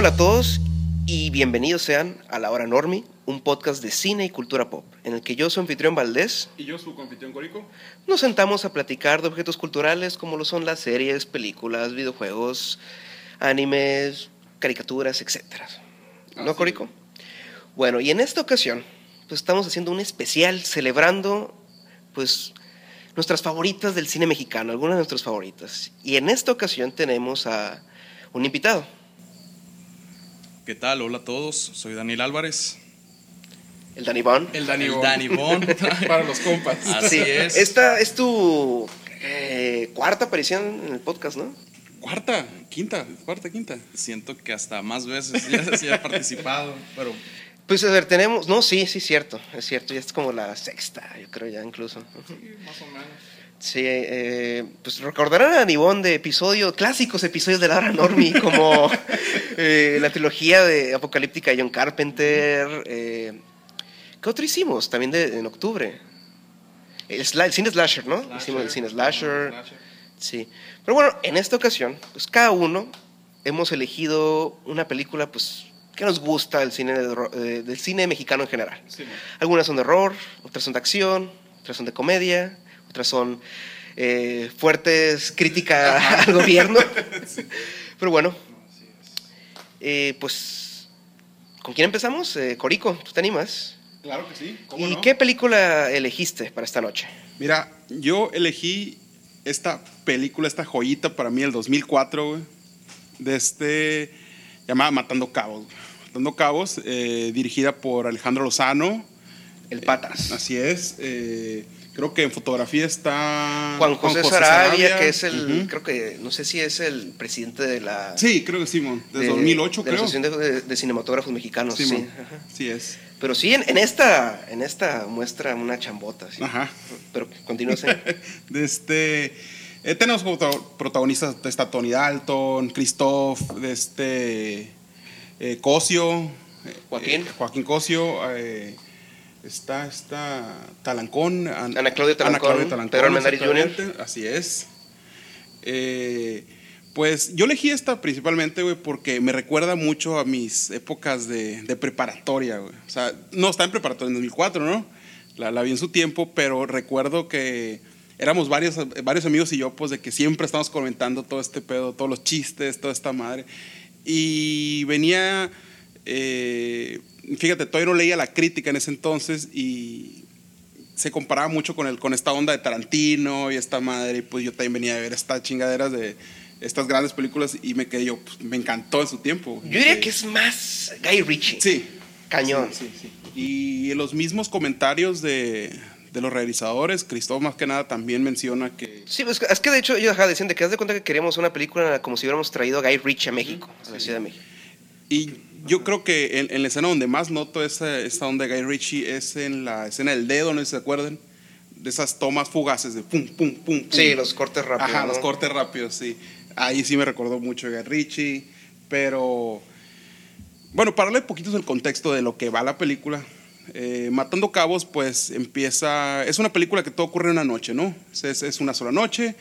Hola a todos y bienvenidos sean a La Hora Normi, un podcast de cine y cultura pop, en el que yo, su anfitrión Valdés, Y yo, su confitrión Corico. nos sentamos a platicar de objetos culturales como lo son las series, películas, videojuegos, animes, caricaturas, etc. ¿No, Así Corico? Bueno, y en esta ocasión, pues estamos haciendo un especial celebrando, pues, nuestras favoritas del cine mexicano, algunas de nuestras favoritas. Y en esta ocasión tenemos a un invitado. ¿Qué tal? Hola a todos, soy Daniel Álvarez. El Danny Bon. El Dani El Bon. Danny Bon. Para los compas. Así es. Esta es tu eh, cuarta aparición en el podcast, ¿no? Cuarta, quinta, cuarta, quinta. Siento que hasta más veces ya, ya he participado, pero Pues a ver, tenemos. No, sí, sí, cierto. Es cierto, ya es como la sexta, yo creo ya incluso. Sí, más o menos. Sí, eh, pues recordarán a Nibón de episodios, clásicos episodios de la hora Normie, como eh, la trilogía de Apocalíptica de John Carpenter. eh, ¿Qué otro hicimos? También de, en octubre. El, el cine slasher, ¿no? Hicimos el cine slasher. Sí. Pero bueno, en esta ocasión, pues cada uno hemos elegido una película, pues, que nos gusta del cine, de eh, del cine mexicano en general. Sí. Algunas son de horror, otras son de acción, otras son de comedia, otras son eh, fuertes crítica al gobierno. Pero bueno, eh, pues, ¿con quién empezamos? Eh, Corico, ¿tú te animas? Claro que sí. ¿Cómo ¿Y no? qué película elegiste para esta noche? Mira, yo elegí esta película, esta joyita para mí del 2004, güey. De este. llamada Matando Cabos. güey. Matando Cabos, eh, dirigida por Alejandro Lozano. El Patas. Así es. Creo que en fotografía está. Juan José, Sarabia, que es el, creo que, no sé si es el presidente de la... Sí, creo que sí, mon. Desde de- 2008, de la creo. Asociación de, Cinematógrafos Mexicanos, sí. Sí. Sí es. Pero sí, en, en esta, en esta muestra una chambota, sí. Ajá. Pero continúa, sí. De este, eh, tenemos como pro- protagonistas, está Tony Dalton, Christoph, de este, eh, Cosio. eh, Joaquín. eh, Joaquín Cosio. Está, está Talancón. An- Ana Claudia Talancón, Pedro Armendáriz Jr.. exactamente, Así es. Eh, pues yo elegí esta principalmente, güey, porque me recuerda mucho a mis épocas de, de preparatoria, güey. O sea, no, estaba en preparatoria en 2004, ¿no? La, la vi en su tiempo, pero recuerdo que éramos varios, varios amigos y yo, pues, de que siempre estamos comentando todo este pedo, todos los chistes, toda esta madre. Y venía, eh, fíjate, todavía no leía la crítica en ese entonces y se comparaba mucho con, el, con esta onda de Tarantino y esta madre, y pues yo también venía a ver estas chingaderas de estas grandes películas y me quedé yo, pues, me encantó en su tiempo. Yo diría que es más Guy Ritchie. Sí. Cañón. Sí, sí, sí. Y los mismos comentarios de, de los realizadores, Cristóbal más que nada también menciona que... Sí, pues, es que de hecho ellos decían de que haz de cuenta que queríamos una película como si hubiéramos traído a Guy Ritchie a México, a la Ciudad de México. Y yo creo que en, en la escena donde más noto esa, esta onda de Guy Ritchie es en la escena del dedo, no sé si se acuerdan, de esas tomas fugaces de pum, pum, pum, pum. Sí, los cortes rápidos. Ajá, ¿no? los cortes rápidos, sí. Ahí sí me recordó mucho a Guy Ritchie, pero... Bueno, para un poquito del contexto de lo que va la película, eh, Matando Cabos, pues empieza... Es una película que todo ocurre en una noche, ¿no? Es- es una sola noche.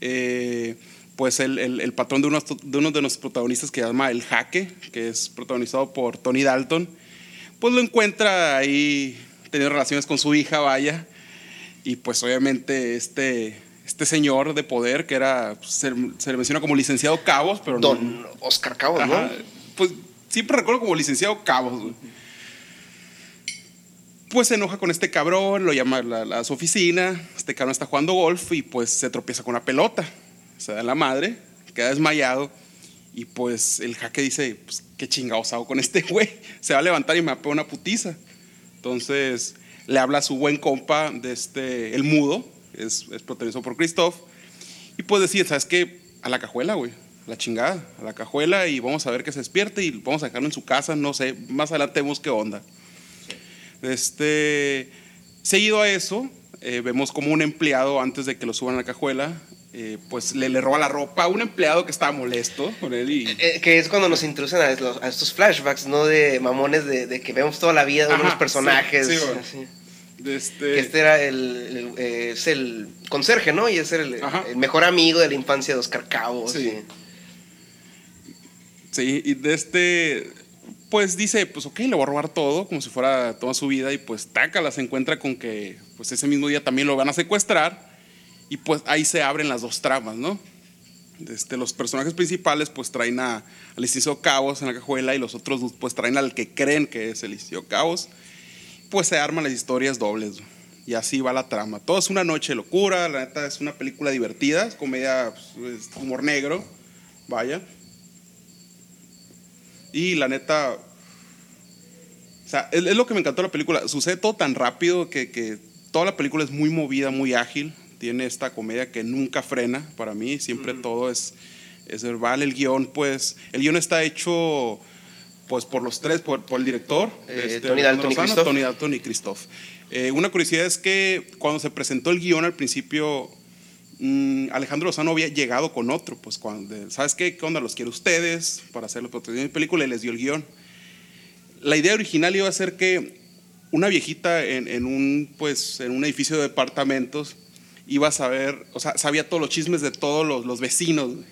eh, pues el, el- el patrón de uno, de uno de los protagonistas que se llama El Jaque, que es protagonizado por Tony Dalton, pues lo encuentra ahí teniendo relaciones con su hija, vaya. Y pues obviamente este, este señor de poder, que era, pues, se, se le menciona como licenciado Cabos, pero no- Don Oscar Cabos, Ajá, ¿no? Pues siempre recuerdo como licenciado Cabos. güey. Pues se enoja con este cabrón, lo llama a, la- a su oficina, este cabrón está jugando golf y pues se tropieza con una pelota. Se da la madre, queda desmayado y pues el jaque dice, pues qué chingados hago con este güey. Se va a levantar y me va a una putiza. Entonces le habla a su buen compa de este, el mudo, es, es protagonizado por Christoph, y pues decir, ¿sabes qué? A la cajuela, güey. A la chingada, a la cajuela y vamos a ver que se despierte y vamos a dejarlo en su casa, no sé, más adelante vemos qué onda. Este, seguido a eso, eh, vemos como un empleado, antes de que lo suban a la cajuela, eh, pues le, le roba la ropa a un empleado que estaba molesto con él y... Eh, que es cuando nos introducen a, los- a estos flashbacks, ¿no? De mamones de, de que vemos toda la vida de Ajá, unos personajes. sí, sí, bueno. así. este, Que este era el, el- eh, es el conserje, ¿no? Y es el, el mejor amigo de la infancia de Oscar Cabos. Sí. y- Sí, y de este, pues dice, pues ok, le voy a robar todo, como si fuera toda su vida, y pues tácala, se encuentra con que, pues ese mismo día también lo van a secuestrar, y pues ahí se abren las dos tramas, ¿no? Este, los personajes principales pues traen a, al licenciado Cabos en la cajuela y los otros pues traen al que creen que es el licenciado Cabos. Pues se arman las historias dobles. Y así va la trama. Todo es una noche de locura, la neta es una película divertida, es comedia, pues, es humor negro, vaya. Y la neta, o sea, es, es lo que me encantó de la película. Sucede todo tan rápido que, que toda la película es muy movida, muy ágil. Tiene esta comedia que nunca frena para mí. Siempre todo es, es verbal. El guion, pues, el guion está hecho pues por los tres, por, por el director, Eh, Tony Dalton y Lozano, Christoph. Tony Dalton y Christoph. Eh, una curiosidad es que cuando se presentó el guion al principio, mm, Alejandro Lozano había llegado con otro, pues cuando, ¿sabes qué? ¿Qué onda? Los quiero ustedes para hacer la protección de mi película y les dio el guion. La idea original iba a ser que una viejita en, en un, pues, en un edificio de departamentos iba a saber, o sea, sabía todos los chismes de todos los, los vecinos. güey.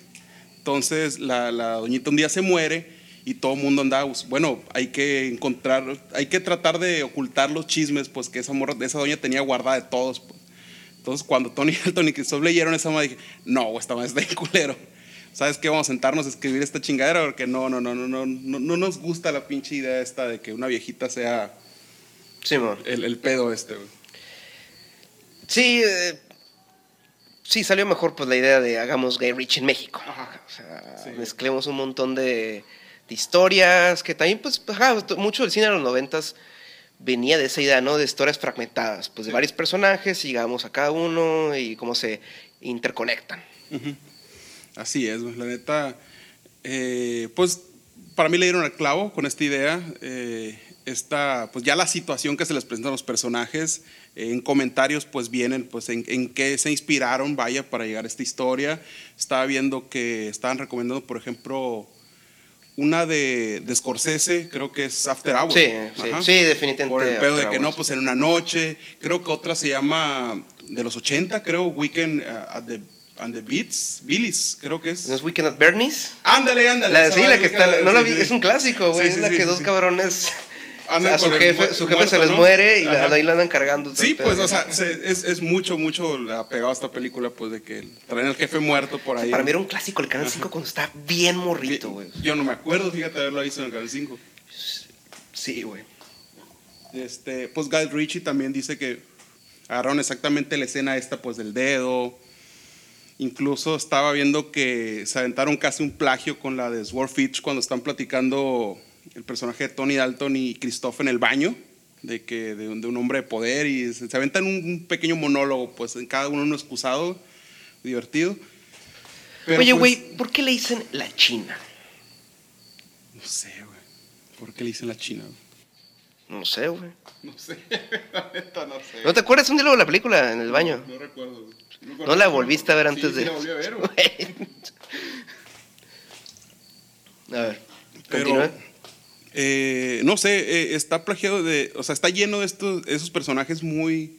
Entonces la, la doñita un día se muere y todo el mundo andaba, bueno, hay que encontrar, hay que tratar de ocultar los chismes, pues que esa, morra, esa doña tenía guardada de todos. pues. Entonces cuando Tony Dalton y Christoph leyeron esa madre, dije, no, esta madre está bien culero. ¿Sabes qué? Vamos a sentarnos a escribir esta chingadera porque no, no, no, no, no, no, no nos gusta la pinche idea esta de que una viejita sea Simón. el, el pedo este, güey. Sí, eh, sí, salió mejor pues la idea de hagamos Gay Rich en México. O sea, Sí. mezclemos un montón de, de historias que también, pues, ajá, t- mucho del cine de los noventas venía de esa idea, ¿no? De historias fragmentadas, pues de varios personajes, y llegamos a cada uno y cómo se interconectan. Así es, la neta, eh, pues para mí le dieron el clavo con esta idea. eh, esta, pues ya la situación que se les presenta a los personajes, eh, en comentarios pues vienen pues en, en qué se inspiraron, vaya, para llegar a esta historia. Estaba viendo que estaban recomendando, por ejemplo, una de, de Scorsese, creo que es After Hours. Sí, sí, sí, definitivamente Por el pedo de que no, pues en una noche. Creo que otra se llama de los 80, creo, Weekend uh, at the, and the Beats, Billy's, creo que es. ¿No es Weekend at Bernie's? Ándale, ándale. La, sí, la que está, no la vi, es un clásico, güey. Sí, sí, es la sí, que dos cabrones. Andan su jefe, mu- su jefe se les ¿no? muere y Ajá. ahí la andan cargando. Sí, pues, o sea, se- es, es mucho, mucho apegado a esta película, pues, de que traen al jefe muerto por ahí. Para mí era un clásico el Canal 5 cuando estaba bien morrito, güey. Yo no me acuerdo, fíjate, haberlo visto en el Canal 5. Sí, güey. Este, pues Guy Ritchie también dice que agarraron exactamente la escena esta, pues, del dedo. Incluso estaba viendo que se aventaron casi un plagio con la de Sword Fitch cuando están platicando el personaje de Tony Dalton y Christoph en el baño, de que de, un- de un hombre de poder y se, se aventan un, un pequeño monólogo, pues en cada uno un excusado, divertido. Pero, Oye, pues, güey, ¿por qué le dicen la China? No sé, güey. ¿Por qué le dicen la China? No sé, güey. No sé, la neta no sé. ¿No te acuerdas un diálogo de la película en el baño? No recuerdo. güey. ¿No la volviste a ver antes Sí, de.? sí la volví a ver, güey. a ver, Pero, continúa. Eh, no sé, eh, está plagiado de, o sea, está lleno de estos, esos personajes muy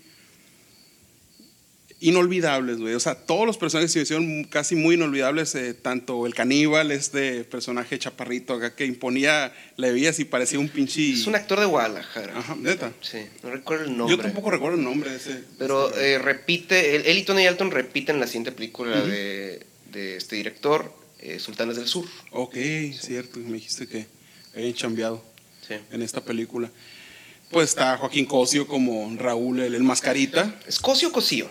inolvidables, güey. O sea, todos los personajes se hicieron casi muy inolvidables, eh, tanto el caníbal, este personaje chaparrito acá que imponía, le veías y parecía un pinche... Es un actor de Guadalajara. Ajá, neta. Sí, no recuerdo el nombre. Yo tampoco recuerdo el nombre de ese. Pero ese- eh, repite, él, él y Tony Dalton repiten la siguiente película de, de este director, eh, Sultanes del Sur. Ok, cierto, me dijiste que habían chambeado Sí. en esta película. Pues está Joaquín Cosio como Raúl, el, el mascarita. ¿Es Cosio o Cosío?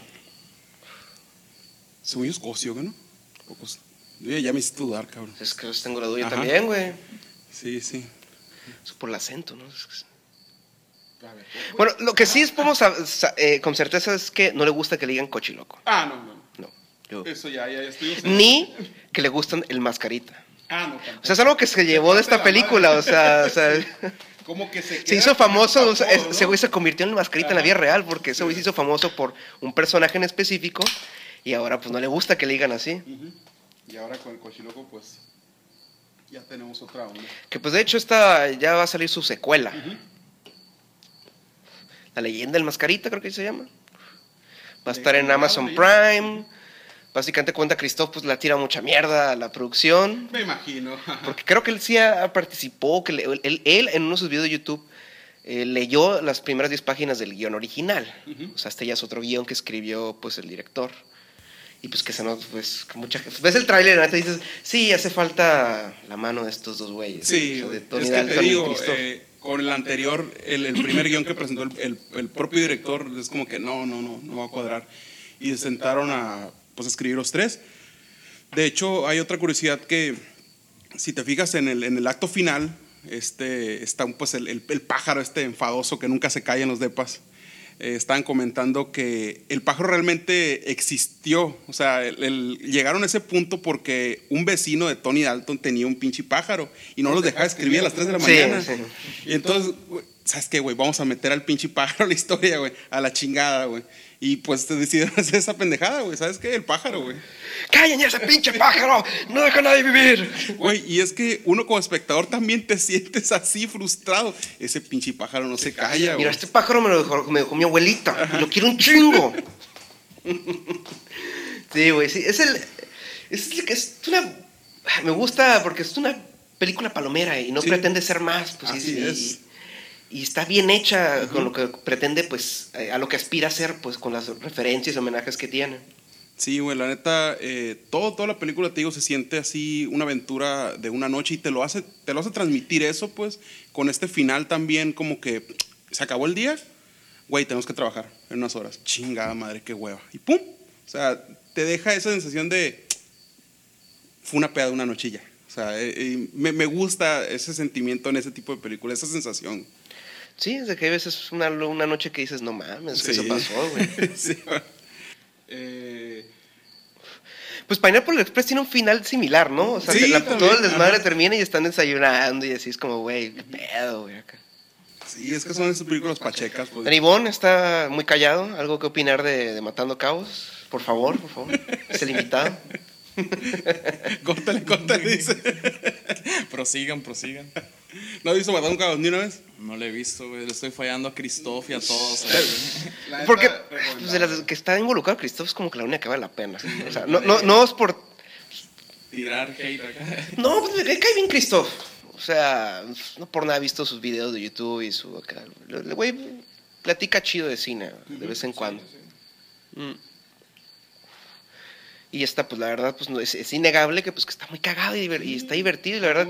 Según yo es Cosio, ¿no? Ya me hiciste dudar, cabrón. Es que tengo la duda también, güey. Sí, sí. Es por el acento, ¿no? Es que- Bueno, lo que sí es, podemos eh, con certeza es que no le gusta que le digan cochiloco. Ah, no, no. No. yo- Eso ya, ya, ya estoy. Ni que le gustan el mascarita. Ah, no, tampoco. O sea, es algo que se llevó de esta película, o sea, o sea, Como que se. hizo famoso, ese o sea, güey se convirtió en el mascarita en la vida real, porque ese güey se hizo famoso por un personaje en específico y ahora pues no le gusta que le digan así. Y ahora con el cochiloco, pues. Ya tenemos otra onda. Que pues de hecho esta ya va a salir su secuela. La leyenda del mascarita creo que se llama. Va a estar en Amazon. Prime. Básicamente cuenta Christoph, pues la tira mucha mierda a la producción. Me imagino. Porque creo que él sí participó, que le- él, él en uno de sus videos de YouTube eh, leyó las primeras 10 páginas del guion original. Ujú. O sea, este ya es otro guion que escribió pues el director. Y pues que se nos, pues, que mucha Ves el tráiler y neta dices, sí, hace falta la mano de estos dos güeyes. Sí, de es Tony que te digo, eh, con el anterior, el, el primer guion que presentó el, el- el propio director, es como que no, no, no, no va a cuadrar. Y se sentaron a pues, escribir los tres. De hecho, hay otra curiosidad que, si te fijas en el, en el acto final, este, está pues, el, el- el pájaro este enfadoso que nunca se calla en los depas. Eh, estaban comentando que el pájaro realmente existió. O sea, el- el- llegaron a ese punto porque un vecino de Tony Dalton tenía un pinche pájaro y no los dejaba escribir a las 3 de la mañana. sí. Y entonces, ¿sabes qué, güey? Vamos a meter al pinche pájaro a la historia, güey. A la chingada, güey. Y pues te decidieron hacer esa pendejada, güey. ¿Sabes qué? El pájaro, güey. ¡Cállen ya ese pinche pájaro! ¡No deja a nadie vivir! Güey, y es que uno como espectador también te sientes así frustrado. Ese pinche pájaro no se calla, güey. Mira, este pájaro me lo dejó, me dejó mi abuelita. y Lo quiero un chingo. sí, güey, sí. Es el. Es, el que es una. Me gusta porque es una película palomera y no Sí. pretende ser más. Pues, Así y, es. Y está bien hecha con lo que pretende, pues, eh, a lo que aspira a ser, pues, con las referencias y homenajes que tiene. Sí, güey, la neta, eh, todo, toda la película, te digo, se siente así una aventura de una noche y te lo hace, te lo hace transmitir eso, pues, con este final también como que se acabó el día, güey, tenemos que trabajar en unas horas. Chingada madre, qué hueva. Y pum, o sea, te deja esa sensación de, fue una peda de una nochilla. O sea, eh, eh, me, me gusta ese sentimiento en ese tipo de películas, esa sensación. Sí, es de que hay veces una, una noche que dices, no mames, Sí. eso pasó, güey. sí, güey. Eh, Pues Pineapple Express tiene un final similar, ¿no? O sea, Sí, la- todo el desmadre ajá. termina y están desayunando y así es como, güey, qué pedo, güey. acá. sí, es que son esas películas pachecas. Pues. Ivonne está muy callado. ¿Algo que opinar de, de Matando Cabos? Por favor, por favor. Es el invitado. Córtale, córtale, dice. Prosigan, prosigan. ¿No has visto matar un cabrón ni una vez? No le he visto, güey. Le estoy fallando a Christoph y a todos. eh. Porque pues, de las que está involucrado Christoph es como que la única que vale la pena. O sea, no, no, no es por... Tirar hate acá. No, pues me cae bien Christoph. O sea, no por nada he visto sus videos de YouTube y su... acá. El güey platica chido de cine de vez en cuando. Mm. Y esta, pues la verdad, pues no, es, es innegable que, pues, que está muy cagado y, y está divertido. Y la verdad,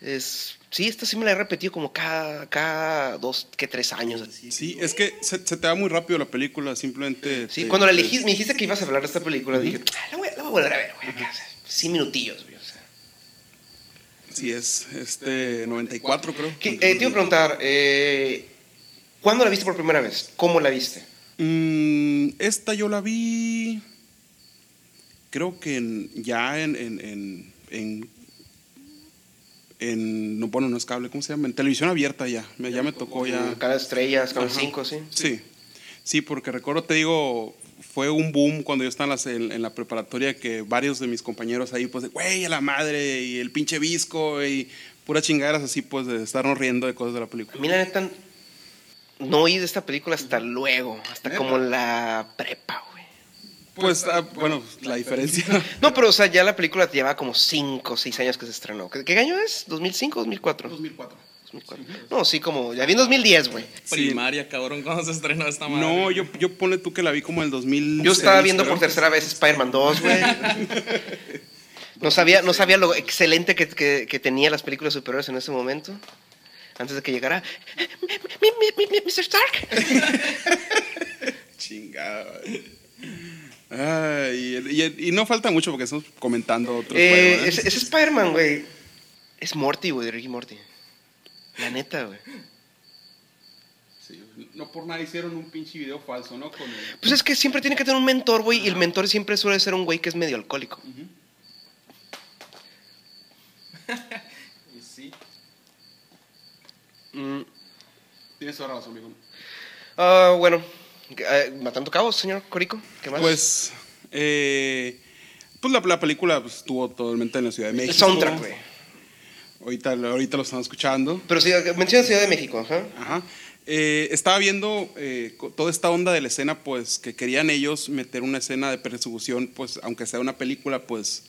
es. Sí, esta sí me la he repetido como cada, cada dos, que tres años. Sí, es que se, se te va muy rápido la película, simplemente. Sí, te- cuando la elegí, me dijiste que ibas a hablar de esta película, dije, "Ah, la voy, a- la voy a volver a ver, güey. acá, Cinco minutillos, güey. o sea. Sí, es este 94, creo. ¿Qué- eh, te iba a preguntar, eh, ¿cuándo la viste por primera vez? ¿Cómo la viste? Mm, esta yo la vi. Creo que en- ya en. en, en, en- en- no, bueno, no es cable, ¿cómo se llama? En televisión abierta ya. Me- ya me tocó ya. Cada estrellas, cada Ajá. cinco, sí. Sí, sí, porque recuerdo, te digo, fue un boom cuando yo estaba en, la preparatoria que varios de mis compañeros ahí, pues, de, güey, a la madre, y el pinche visco, y puras chingaderas así, pues, de estarnos riendo de cosas de la película. mí, la neta, no oí de esta película hasta luego, hasta como la prepa, güey. Pues, ah, bueno, la diferencia. No, pero, o sea, ya la película lleva como 5 o 6 años que se estrenó. ¿Qué, qué año es? ¿2005 o 2004? 2004. 2004. No, sí, como, ya vi en 2010, güey. Sí. Primaria, cabrón, cuando se estrenó esta madre. No, yo, yo ponle tú que la vi como en el 2000. Yo estaba viendo por tercera vez Spider-Man 2, güey. No sabía, no sabía lo excelente que, que- que tenía las películas superiores en ese momento. Antes de que llegara. "Mi- mi- mi- mi- Mr. Stark. Chingada. Y, y- y no falta mucho porque estamos comentando otros. Eh, ¿eh? ese Spider-Man, güey. Es Morty, güey, Ricky Morty. La neta, güey. Sí, no por nada hicieron un pinche video falso, ¿no? Con el- Pues es que siempre tiene que tener un mentor, güey. Y el mentor siempre suele ser un güey que es medio alcohólico. Y sí. Mm, Tienes toda razón, amigo. ah, bueno, eh, matando cabos, señor Corico. ¿Qué más? Pues, eh, pues la, la película pues, estuvo totalmente en la Ciudad de México. el soundtrack, güey. Ahorita, ahorita lo están escuchando. Pero sí, menciona Ciudad de México, ajá. Ajá. Eh, estaba viendo eh, toda esta onda de la escena, pues que querían ellos meter una escena de persecución, pues aunque sea una película, pues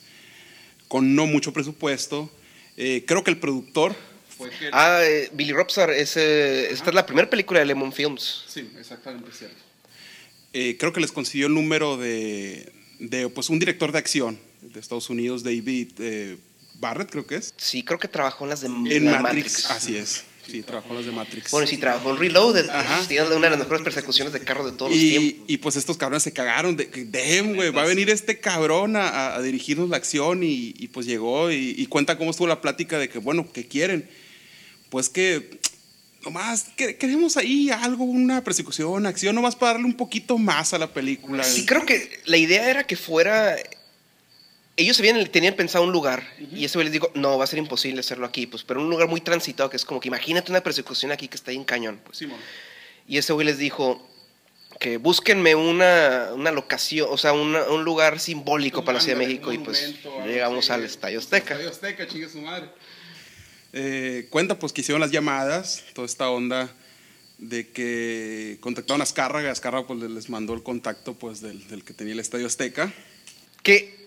con no mucho presupuesto. Eh, creo que el productor fue que... Ah, Billy Robstar, es, esta es la primera película de Lemon Films. Sí, exactamente cierto. Eh, creo que les consiguió el número de, de, pues, un director de acción de Estados Unidos, David eh, Barrett, creo que es. Sí, creo que trabajó en las de En la Matrix. Así es. Sí, trabajó en las de Matrix. Bueno, sí, trabajó en Reloaded. Ajá. tiene una de las mejores persecuciones de carro de todos los tiempos. y, pues estos cabrones se cagaron de damn, güey, va a venir este cabrón a, a dirigirnos la acción y, y, pues llegó y, y cuenta cómo estuvo la plática de que, bueno, ¿qué quieren? Pues que nomás que- queremos ahí algo, una persecución, acción, nomás para darle un poquito más a la película. Sí, creo que la idea era que fuera. Ellos habían, tenían pensado un lugar y ese güey les dijo, no, va a ser imposible hacerlo aquí, pues, pero un lugar muy transitado que es como que imagínate una persecución aquí que está ahí en cañón. Pues. Y ese güey les dijo que búsquenme una, una locación, o sea, una- un lugar simbólico para la Ciudad de México y pues llegamos al. Estadio Azteca. Estadio Azteca, chingue su madre. Eh, cuenta pues que hicieron las llamadas, toda esta onda de que contactaron a Azcárraga, Azcárraga pues les mandó el contacto pues del, del que tenía el Estadio Azteca. Que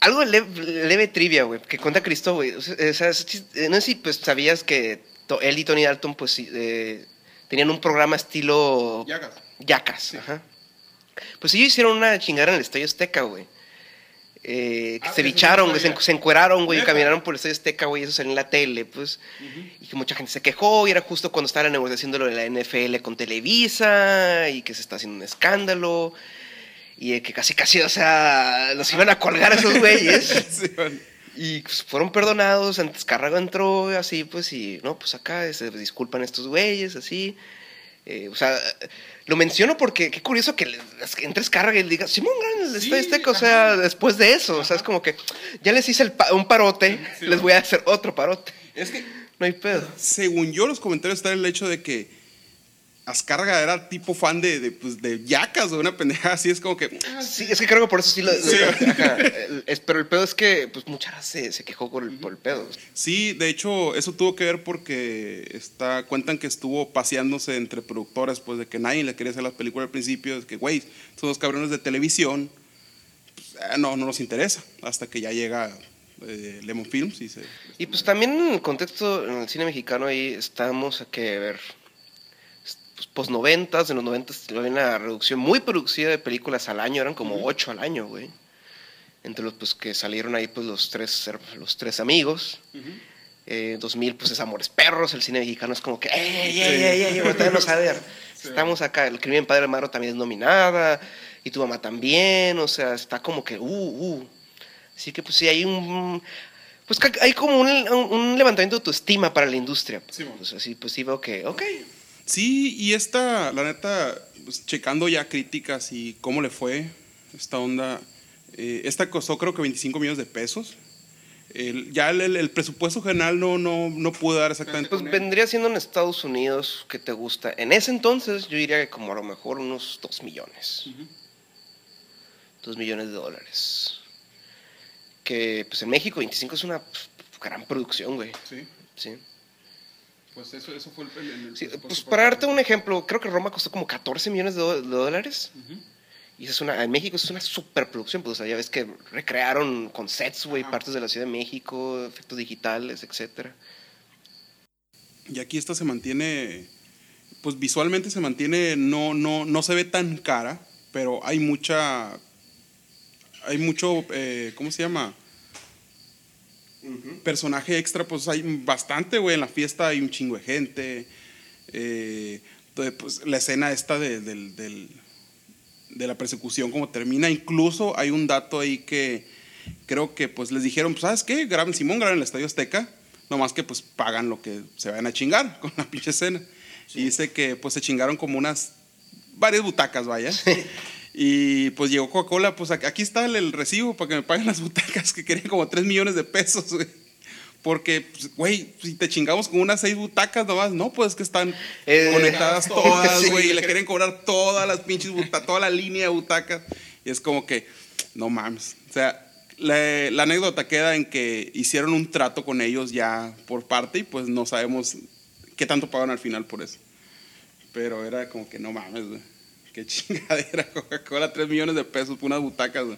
algo de leve, leve trivia, güey, que cuenta Cristo, güey. O sea, eh, no sé si pues sabías que él y Tony Dalton pues eh, tenían un programa estilo. Yacas. Ajá. Pues ellos hicieron una chingada en el Estadio Azteca, güey. Eh, que Ah, se bicharon, güey, se, encueraron, güey, y caminaron por el Estadio Azteca, güey, eso salió en la tele, pues. Y que mucha gente se quejó, y era justo cuando estaba la negociación de lo de la NFL con Televisa, y que se está haciendo un escándalo, y que casi, casi, o sea, los iban a colgar a esos güeyes. Sí, bueno. Y pues, fueron perdonados, antes Carrago entró así, pues, y no, pues acá se disculpan estos güeyes, así. Eh, o sea, lo menciono porque qué curioso que le- es que entres Carraga y le digas, Simón, gran, el Sí, Azteca", o sea, ajá. después de eso, o sea, es como que ya les hice el pa- un parote, Sí, les voy a hacer otro parote. Es que No hay pedo. según yo los comentarios está el hecho de que Azcárraga era tipo fan de, de, pues, de Yacas o una pendeja así, es como que... ah, Sí, es que creo que por eso sí lo... lo- Sí. ajá, el- es- pero el pedo es que, pues, mucha raza se, se quejó por el, por el pedo. Sí, de hecho, eso tuvo que ver porque está, cuentan que estuvo paseándose entre productores, pues de que nadie le quería hacer las películas al principio, es que, güey, son dos cabrones de televisión, pues, eh, no, no nos interesa, hasta que ya llega eh, Lemon Films y se... Y pues también en el contexto, en el cine mexicano ahí estamos a que ver, pues post noventas, en los noventas había una reducción muy producida de películas al año, eran como ocho al año, güey. Entre los pues que salieron ahí pues los tres, los tres amigos. Eh, 2000 pues es Amores Perros, el cine mexicano es como que, ¡ey, ey, ey, ey! Ahorita no saber. Estamos acá, el crimen Padre Amaro también es nominada, y tu mamá también, o sea, está como que, uh, uh. Así que pues sí, hay un... Pues hay como un, un- levantamiento de autoestima para la industria. Sí, pues así, pues sí veo que, ok. Sí, y esta, la neta, pues, checando ya críticas y cómo le fue esta onda, eh, esta costó creo que 25 millones de pesos. El- ya el, el- el presupuesto general no, no, no pudo dar exactamente. Pues vendría siendo en Estados Unidos que te gusta. En ese entonces yo diría que como a lo mejor unos 2 millones. 2 millones de dólares. Que pues en México 25 es una pues, gran producción, güey. Sí, Sí. Pues eso, eso fue el, el- el Sí, pues para- darte un ejemplo, creo que Roma costó como 14 millones de, dólares. Y esa es una, en México es una superproducción, pues o sea, ya ves que recrearon con sets, güey, partes de la Ciudad de México, efectos digitales, etcétera. Y aquí esta se mantiene, pues visualmente se mantiene, no, no, no se ve tan cara, pero hay mucha, hay mucho, eh, ¿cómo se llama? Personaje extra, pues hay bastante, güey, en la fiesta hay un chingo de gente. eh, entonces, pues, la escena esta de, de la persecución, como termina, incluso hay un dato ahí que creo que pues les dijeron, pues, ¿sabes qué? Graben Simón, graben el Estadio Azteca, nomás que pues pagan lo que se vayan a chingar con la pinche escena. Y dice que pues se chingaron como unas, varias butacas, vaya. Y pues llegó Coca-Cola, pues aquí está el, el recibo para que me paguen las butacas, que querían como 3 millones de pesos, güey. Porque, pues, güey, si te chingamos con unas seis butacas nomás, no, pues que están Eh, conectadas todas, sí. güey, y le quieren cobrar todas las pinches butacas, toda la línea de butacas. Y es como que, no mames. O sea, la, la anécdota queda en que hicieron un trato con ellos ya por parte y pues no sabemos qué tanto pagaron al final por eso. Pero era como que no mames, güey. Qué chingadera, Coca-Cola, 3 millones de pesos por unas butacas, güey.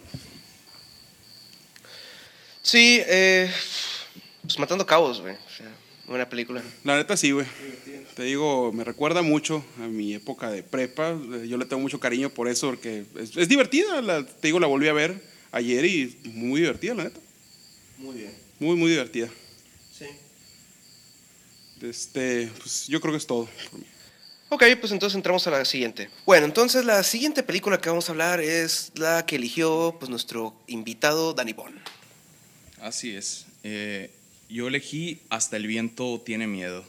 Sí, eh, pues Matando Cabos, güey. O sea, buena película. La neta sí, güey. Te digo, me recuerda mucho a mi época de prepa. Yo le tengo mucho cariño por eso, porque es, es divertida. La- te digo, la volví a ver ayer y muy divertida, la neta. Muy bien. Muy, muy divertida. Sí. Este, pues yo creo que es todo. por mí. Ok, pues entonces entramos a la siguiente. Bueno, entonces la siguiente película que vamos a hablar es la que eligió pues, nuestro invitado Danny Bon. Así es. Eh, yo elegí Hasta el viento tiene miedo.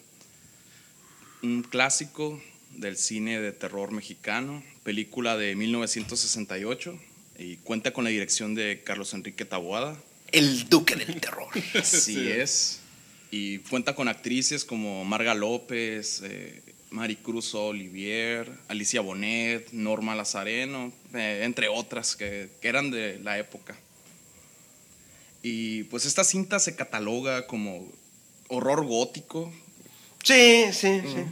Un clásico del cine de terror mexicano, película de 1968 y cuenta con la dirección de Carlos Enrique Taboada. El Duque del Terror. Así es. Y cuenta con actrices como Marga López, eh, Maricruz Olivier, Alicia Bonet, Norma Lazareno, eh, entre otras que, que eran de la época. Y pues esta cinta se cataloga como horror gótico Sí, sí, sí.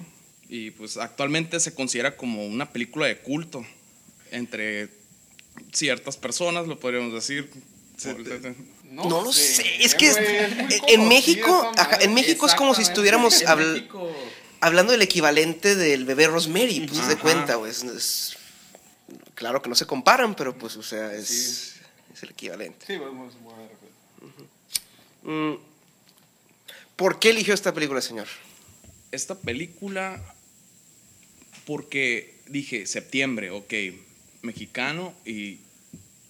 y pues actualmente se considera como una película de culto entre ciertas personas, lo podríamos decir. No, lo sé, es que es- en México, ajá, en México es como si estuviéramos En habl- México- hablando del equivalente del bebé Rosemary, pues haz de Ajá. cuenta, güey. es- es- claro que no se comparan, pero pues, o sea, es, es el equivalente. Sí, vamos a ver. Mm. ¿Por qué eligió esta película, señor? esta película porque dije, septiembre, ok, mexicano y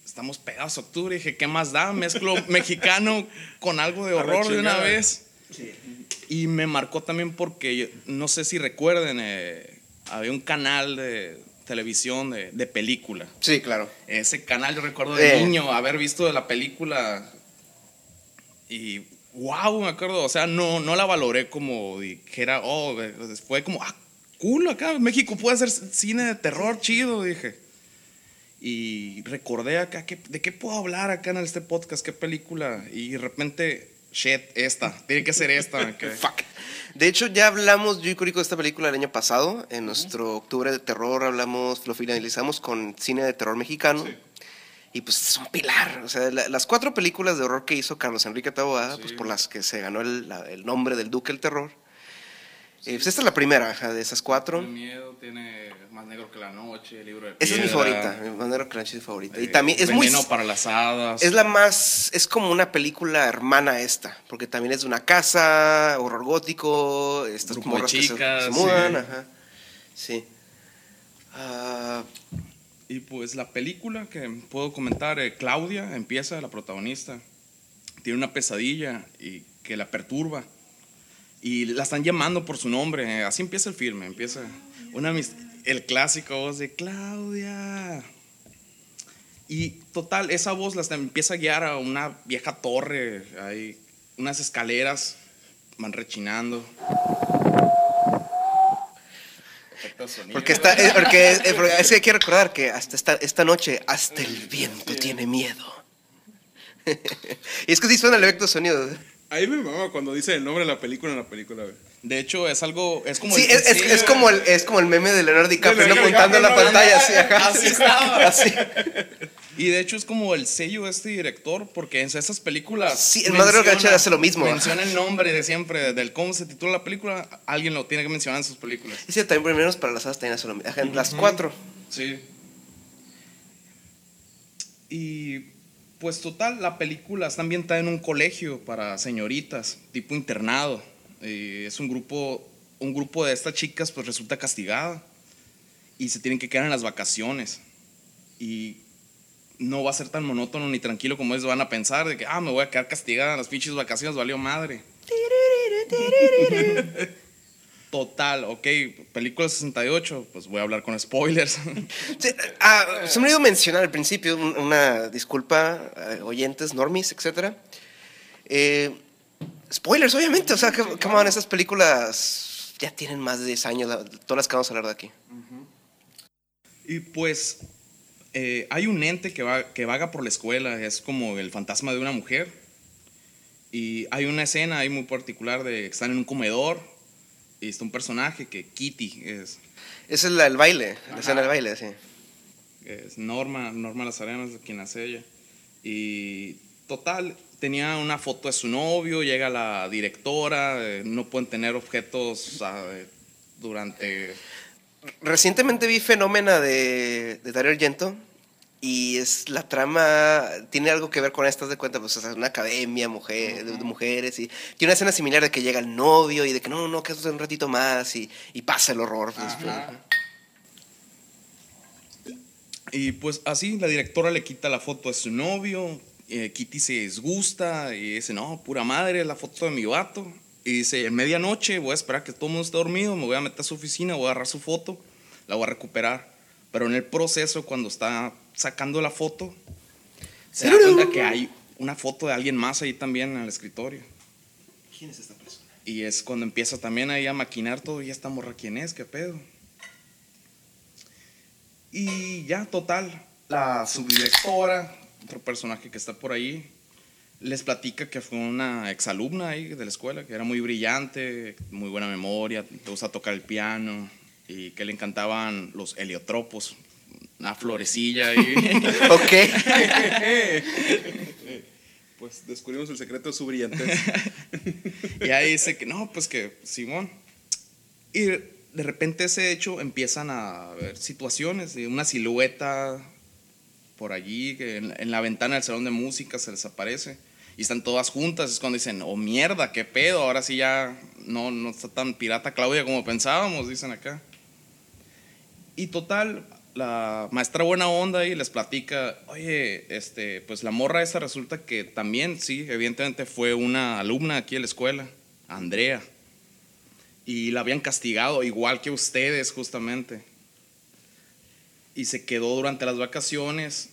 estamos pegados a octubre. Dije, ¿qué más da? Mezclo mexicano con algo de horror de una chingada. Vez. Y me marcó también porque, no sé si recuerden, eh, había un canal de televisión de, de película. Sí, claro. Ese canal yo recuerdo de Eh. niño haber visto la película y wow, me acuerdo, o sea, no, no la valoré como dijera, oh, fue como, ah, cool, acá México puede hacer cine de terror chido, dije. Y recordé acá, ¿qué- ¿de qué puedo hablar acá en este podcast? ¿Qué película? Y de repente, shit, esta, tiene que ser esta. Fuck. De hecho, ya hablamos yo y Curico de esta película el año pasado. En nuestro octubre de terror hablamos, lo finalizamos con cine de terror mexicano. Y pues es un pilar. O sea, la- las cuatro películas de horror que hizo Carlos Enrique Taboada, pues por las que se ganó el, la- el nombre del Duque del Terror. Eh, pues esta es la primera ajá, de esas cuatro. Tiene miedo, tiene Más Negro que la Noche, Libro de Esa es mi Piedra, favorita, mi manera Crunchy es mi favorita. Y eh, también es muy. Para las hadas. Es la más. Es como una película hermana esta. Porque también es de una casa, horror gótico. Estas Grupo morras de que se- chicas, se, mudan, sí. ajá. Sí. Ah, Y pues la película que puedo comentar, eh, Claudia empieza, la protagonista, tiene una pesadilla y que la perturba. Y la están llamando por su nombre. Así empieza el filme. Empieza una mis- el clásico voz de Claudia. Y total, esa voz la está- empieza a guiar a una vieja torre. Hay unas escaleras, van rechinando. Porque, está, eh, porque, eh, porque es que hay que recordar que hasta esta, esta noche, hasta el viento tiene miedo. y es que sí suena el efecto sonido. Ahí me mama cuando dice el nombre de la película en la película, güey. De hecho, es algo. Es como Sí, el es, es- sencillo. es como el, es como el meme de Leonardo DiCaprio De ¿no? Leonardo apuntando en la DiCaprio, pantalla. Así, ajá. así estaba. Así. Y de hecho es como el sello de este director, porque en esas películas. Sí, el Madero menciona- García hace lo mismo. Menciona el nombre de siempre, del cómo se titula la película. Alguien lo tiene que mencionar en sus películas. Y sí, también primeros para las hadas también hace lo mismo. Las cuatro. Sí. Y pues total, la película está ambientada en un colegio para señoritas, tipo internado. Y es un grupo, un grupo de estas chicas pues resulta castigada y se tienen que quedar en las vacaciones. Y no va a ser tan monótono ni tranquilo como ellos van a pensar de que, ah, me voy a quedar castigada en las pinches vacaciones, valió madre. Total, ok, película 68, pues voy a hablar con spoilers. Sí, ah, se me olvidó mencionar al principio, un- una disculpa, eh, oyentes, normies, etc. spoilers, obviamente, o sea, que, come on, esas películas ya tienen más de 10 años, todas las que vamos a hablar de aquí. Y pues eh, hay un ente que, va, que vaga por la escuela, es como el fantasma de una mujer. Y hay una escena ahí muy particular de que están en un comedor Y está un personaje que Kitty es, Ese es la- el baile, la Ajá. escena del baile, sí. es Norma, Norma Lazarenas, de quien hace ella. Y total, tenía una foto de su novio, llega la directora, eh, no pueden tener objetos durante... Recientemente vi Fenómena de, de Dario Argento y es la trama tiene algo que ver con estas de cuenta, pues o sea, una academia mujer, de, de mujeres y tiene una escena similar de que llega el novio y de que no, no, que un ratito más y, y pasa el horror. pues, Ajá. Y pues así, la directora le quita la foto de su novio, eh, Kitty se disgusta y dice, no, pura madre, es la foto de mi vato. Y dice, en medianoche voy a esperar que todo el mundo esté dormido, me voy a meter a su oficina, voy a agarrar su foto, la voy a recuperar. Pero en el proceso, cuando está sacando la foto, se da cuenta que hay una foto de alguien más ahí también en el escritorio. ¿Quién es esta persona? Y es cuando empieza también ahí a maquinar todo, y esta morra, ¿quién es? ¿Qué pedo? Y ya, total, la subdirectora, otro personaje que está por ahí, les platica que fue una exalumna ahí de la escuela, que era muy brillante, muy buena memoria, le gusta tocar el piano, y que le encantaban los heliotropos, una florecilla ahí. Ok. Pues descubrimos el secreto de su brillantez. Y ahí dice que no, pues que Simón. Y de repente ese hecho empiezan a ver situaciones una silueta por allí, que en, en la ventana del salón de música se les aparece. Y están todas juntas, es cuando dicen, oh mierda, qué pedo, ahora sí ya no, no está tan pirata Claudia como pensábamos, dicen acá. Y total, la maestra buena onda ahí les platica, oye, este, pues la morra esa resulta que también, sí, evidentemente fue una alumna aquí en la escuela, Andrea. Y la habían castigado, igual que ustedes, justamente. Y se quedó durante las vacaciones,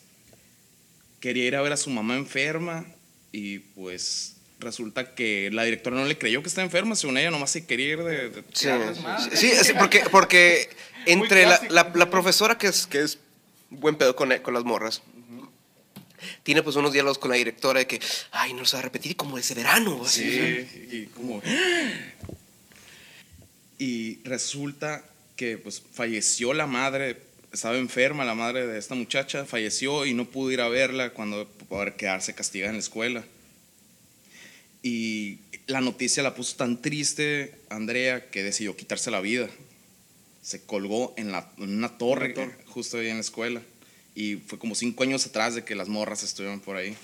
quería ir a ver a su mamá enferma y pues resulta que la directora no le creyó que está enferma, según ella nomás se quería ir de... de Sí, sí, madre. sí, sí, porque, porque entre la, clásico. la- la profesora que es, que es buen pedo con, con las morras, tiene pues unos diálogos con la directora de que, ay, no se va a repetir como ese verano. así. Sí, y como... Y resulta que pues falleció la madre, estaba enferma la madre de esta muchacha, falleció y no pudo ir a verla cuando por quedarse castigada en la escuela. Y la noticia la puso tan triste Andrea que decidió quitarse la vida. Se colgó en, la, en una torre, justo ahí en la escuela. Y fue como cinco años atrás de que las morras estuvieron por ahí.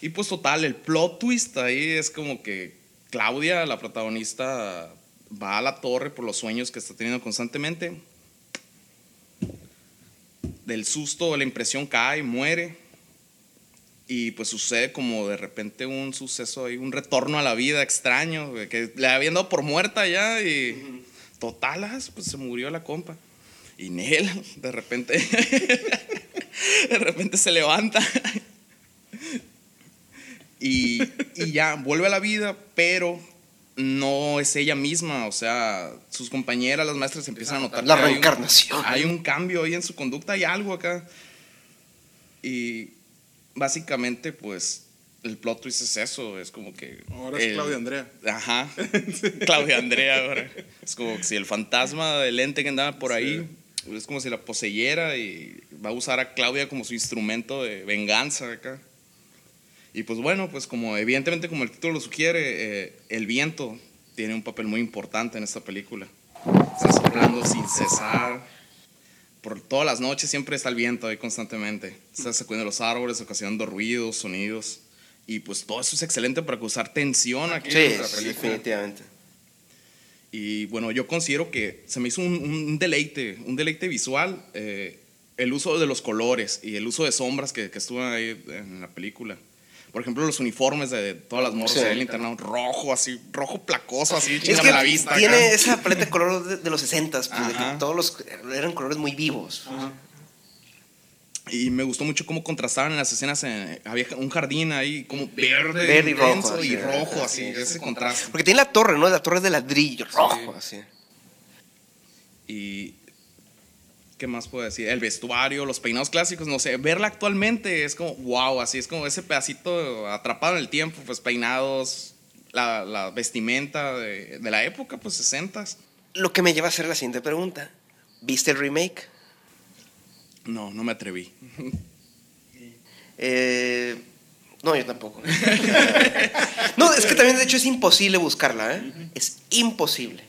Y pues total, el plot twist ahí es como que Claudia, la protagonista, va a la torre por los sueños que está teniendo constantemente. Del susto, la impresión cae, muere. Y pues sucede como de repente un suceso ahí, un retorno a la vida extraño, que le habían dado por muerta ya y total, ah, pues se murió la compa. Y Nel, de repente, de repente se levanta y, y ya vuelve a la vida, pero no es ella misma, o sea, sus compañeras, las maestras empiezan a notar La que hay un- reencarnación. hay un cambio ahí en su conducta, hay algo acá. Y básicamente, pues, el plot twist es eso, es como que... Ahora es el- Claudia Andrea. Ajá, Claudia Andrea ahora. Es como que si el fantasma del ente que andaba por ahí, es como si la poseyera y va a usar a Claudia como su instrumento de venganza acá. Y pues bueno, pues como evidentemente como el título lo sugiere, eh, el viento tiene un papel muy importante en esta película. Está soplando sin cesar. Por todas las noches siempre está el viento ahí constantemente. Está sacudiendo los árboles, ocasionando ruidos, sonidos. Y pues todo eso es excelente para causar tensión aquí Sí, en sí, definitivamente. Y bueno, yo considero que se me hizo un, un deleite, un deleite visual, eh, el uso de los colores y el uso de sombras que, que estuvo ahí en la película. Por ejemplo, los uniformes de todas las morras Sí. del internado, rojo, así, rojo placoso, así, Es que la vista. acá. tiene esa paleta de color de, de los 60 pues, de que Ajá. todos los eran colores muy vivos. Y me gustó mucho cómo contrastaban en las escenas. en- había un jardín ahí, como verde, Verde y rojo, y así. rojo, así, ese contraste. Porque tiene la torre, ¿no? La torre es de ladrillo, rojo, así. Y. ¿Qué más puedo decir? El vestuario, los peinados clásicos, no sé. Verla actualmente es como, wow, así es como ese pedacito atrapado en el tiempo, pues peinados, la, la vestimenta de, de la época, pues 60s. Lo que me lleva a hacer la siguiente pregunta. ¿Viste el remake? No, no me atreví. Eh, no, yo tampoco. no, es que también de hecho es imposible buscarla, ¿eh? Es imposible.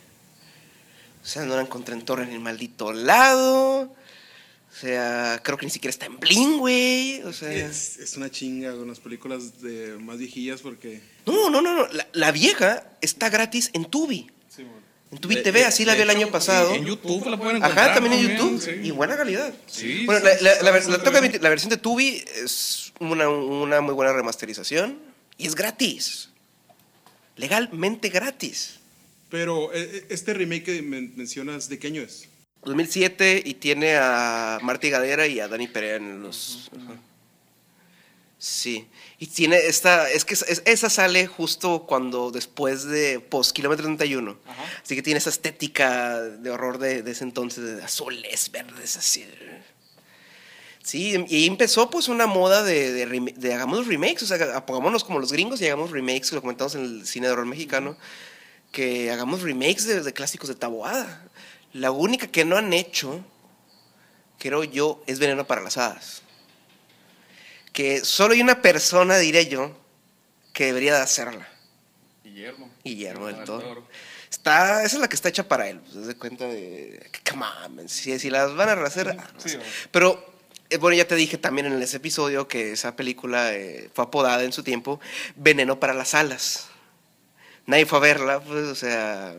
O sea, no la encontré en torre ni en maldito lado. O sea, creo que ni siquiera está en Bling, güey. O sea. Es, es una chinga con las películas de más viejillas porque. No, no, no, no. La, la vieja está gratis en Tubi. Sí, bueno. En Tubi De- TV, así la vi el año pasado. En YouTube la pueden encontrar. Ajá, también en YouTube. sí. Y buena calidad. Sí, Bueno, sí, la, la- la versión de Tubi es una, una muy buena remasterización y es gratis. Legalmente gratis. Pero eh, eh, este remake que men- mencionas, ¿de qué año es? 2007 y tiene a Marty Gadera y a Dani Perea en los... ajá. Sí. Y tiene esta... Es que es- es- esa sale justo cuando después de post kilómetro 31. Así que tiene esa estética de horror de, de ese entonces, de azules, verdes, así. Sí, y empezó pues una moda de, de, hagamos remakes, o sea, pongámonos como los gringos y hagamos remakes, que lo comentamos en el cine de horror mexicano, que hagamos remakes de, de clásicos de Taboada. La única que no han hecho, creo yo, es Veneno para las Hadas. Que solo hay una persona, diré yo, que debería de hacerla. Guillermo. Guillermo del Guillermo Toro. Está, esa es la que está hecha para él. Pues, haz de cuenta de. que, Come on, man, si, si las van a rehacer. ah, no Sí. Pero, eh, bueno, ya te dije también en ese episodio que esa película eh, fue apodada en su tiempo Veneno para las Alas. Nadie fue a verla, pues, o sea.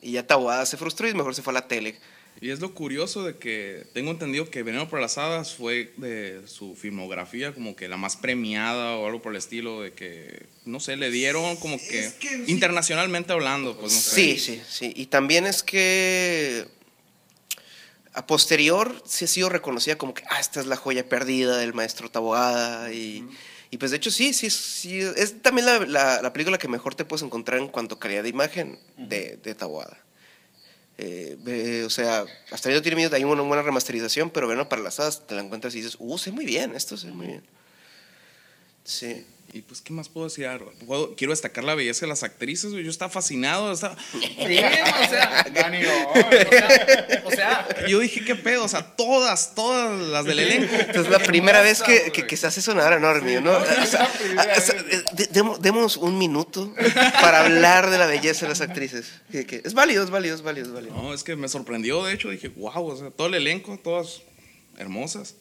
Y ya Taboada se frustró y mejor se fue a la tele. Y es lo curioso de que tengo entendido que Veneno por las Hadas fue de su filmografía como que la más premiada o algo por el estilo de que, no sé, le dieron como que, Es que sí. internacionalmente hablando, pues no sé. Sí, sí, sí. Y también es que a posterior sí ha sido reconocida como que, ah, esta es la joya perdida del maestro Taboada. Y, y pues de hecho sí, sí, sí. Es también la, la- la película que mejor te puedes encontrar en cuanto a calidad de imagen de, de Taboada. Eh, ve- o sea, hasta ahorita tiene hay una buena remasterización, pero bueno, para las hadas te la encuentras y dices, uh, sé muy bien, esto sé muy bien. Sí. Y pues, ¿qué más puedo decir? Puedo- quiero destacar la belleza de las actrices, güey. Yo estaba fascinado. estaba- Sí, o sea, Dani, o sea, o sea, Yo dije, ¿qué pedo? O sea, todas, todas las del elenco. Es la primera vez que, se hace sonar enorme, ¿no? no, O sea, eh, de- demo- demos un minuto para hablar de la belleza de las actrices. Que es válido, es válido, es válido, es válido. No, es que me sorprendió, de hecho, dije, wow, o sea, todo el elenco, todas hermosas.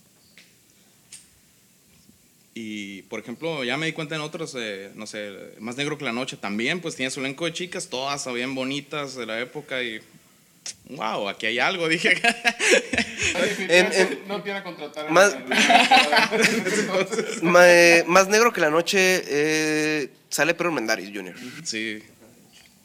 Y, por ejemplo, ya me di cuenta en otros, eh, no sé, Más Negro que la Noche también, pues tiene su elenco de chicas, todas bien bonitas de la época y, wow, aquí hay algo, dije. En- en- no tiene a contratar. más- Entonces, Ma- eh, más negro que la noche eh, sale Pedro Mendaris Jr. sí,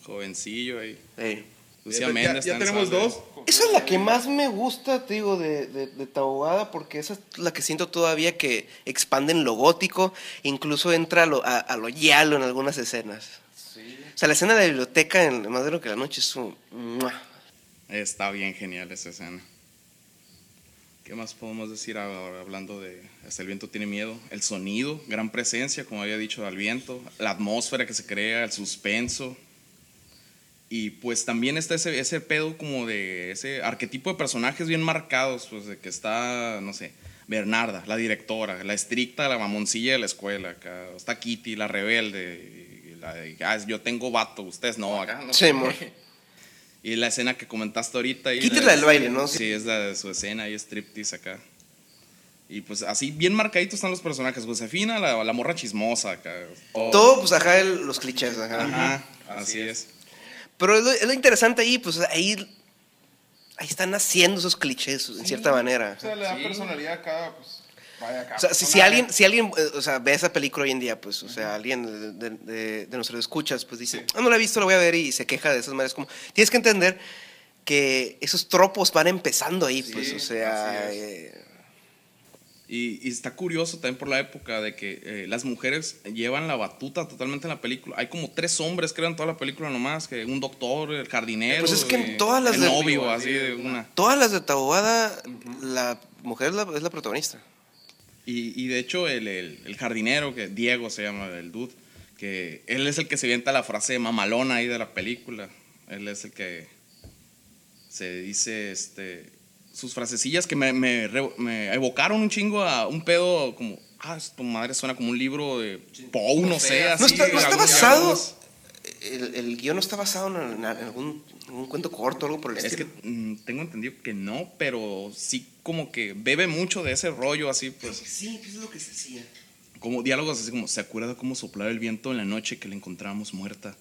jovencillo ahí. Eh. Lucía Ya- Méndez ya tenemos dos. Esa es la que más me gusta, te digo, de, de, de Taboada, porque esa es la que siento todavía que expande en lo gótico, incluso entra a lo, a, a lo yalo en algunas escenas. O sea, la escena de la biblioteca en Más Negro que la Noche es un... Está bien genial esa escena. ¿Qué más podemos decir ahora hablando de Hasta el viento tiene miedo? El sonido, gran presencia, como había dicho, al viento, la atmósfera que se crea, el suspenso. Y pues también está ese, ese pedo como de ese arquetipo de personajes bien marcados, pues de que está, no sé, Bernarda, la directora, la estricta, la mamoncilla de la escuela, acá está Kitty, la rebelde, y la de, "Ah, yo tengo vato, ustedes no, acá no Sí, amor. y la escena que comentaste ahorita. ahí, Kitty es la del baile, ¿no? Sí, es la de su escena ahí, striptease acá. Y pues así, bien marcaditos están los personajes. Josefina, la, la morra chismosa acá. Oh, Todo, pues, ajá, el- los clichés, ajá. Ajá, así es. Pero es lo, es lo interesante ahí, pues, ahí, ahí están haciendo esos clichés, en cierta manera. o sea, le da Sí. personalidad a cada, pues, vaya acá. O sea, si, si alguien, si alguien eh, o sea, ve esa película hoy en día, pues, o sea, alguien de, de, de- nuestros escuchas, pues dice, ah, no la he visto, la voy a ver y se queja de esas maneras. Como, tienes que entender que esos tropos van empezando ahí, pues, o sea, así es. eh, Y, y está curioso también por la época de que eh, las mujeres llevan la batuta totalmente en la película. Hay como tres hombres, creo, en toda la película nomás, que un doctor, el jardinero. Pues es que en y todas las el de- novio, así de una. todas las de Taboada, la mujer es la, es la protagonista. Y, y de hecho, el, el- el jardinero, que Diego se llama el dude, que él es el que se vienta la frase mamalona ahí de la película. Él es el que se dice este, sus frasecillas que me, me me evocaron un chingo a un pedo como, ah, tu madre suena como un libro de Poe, no sé, así. ¿No está, no está basado? El, el guion no está basado en, en algún, algún cuento corto o algo por el Es que estilo. mm, tengo entendido que no, pero sí como que bebe mucho de ese rollo así, pues. Sí, pues es lo que se hacía. Como diálogos así como, ¿se acuerda cómo soplar el viento en la noche que la encontramos muerta?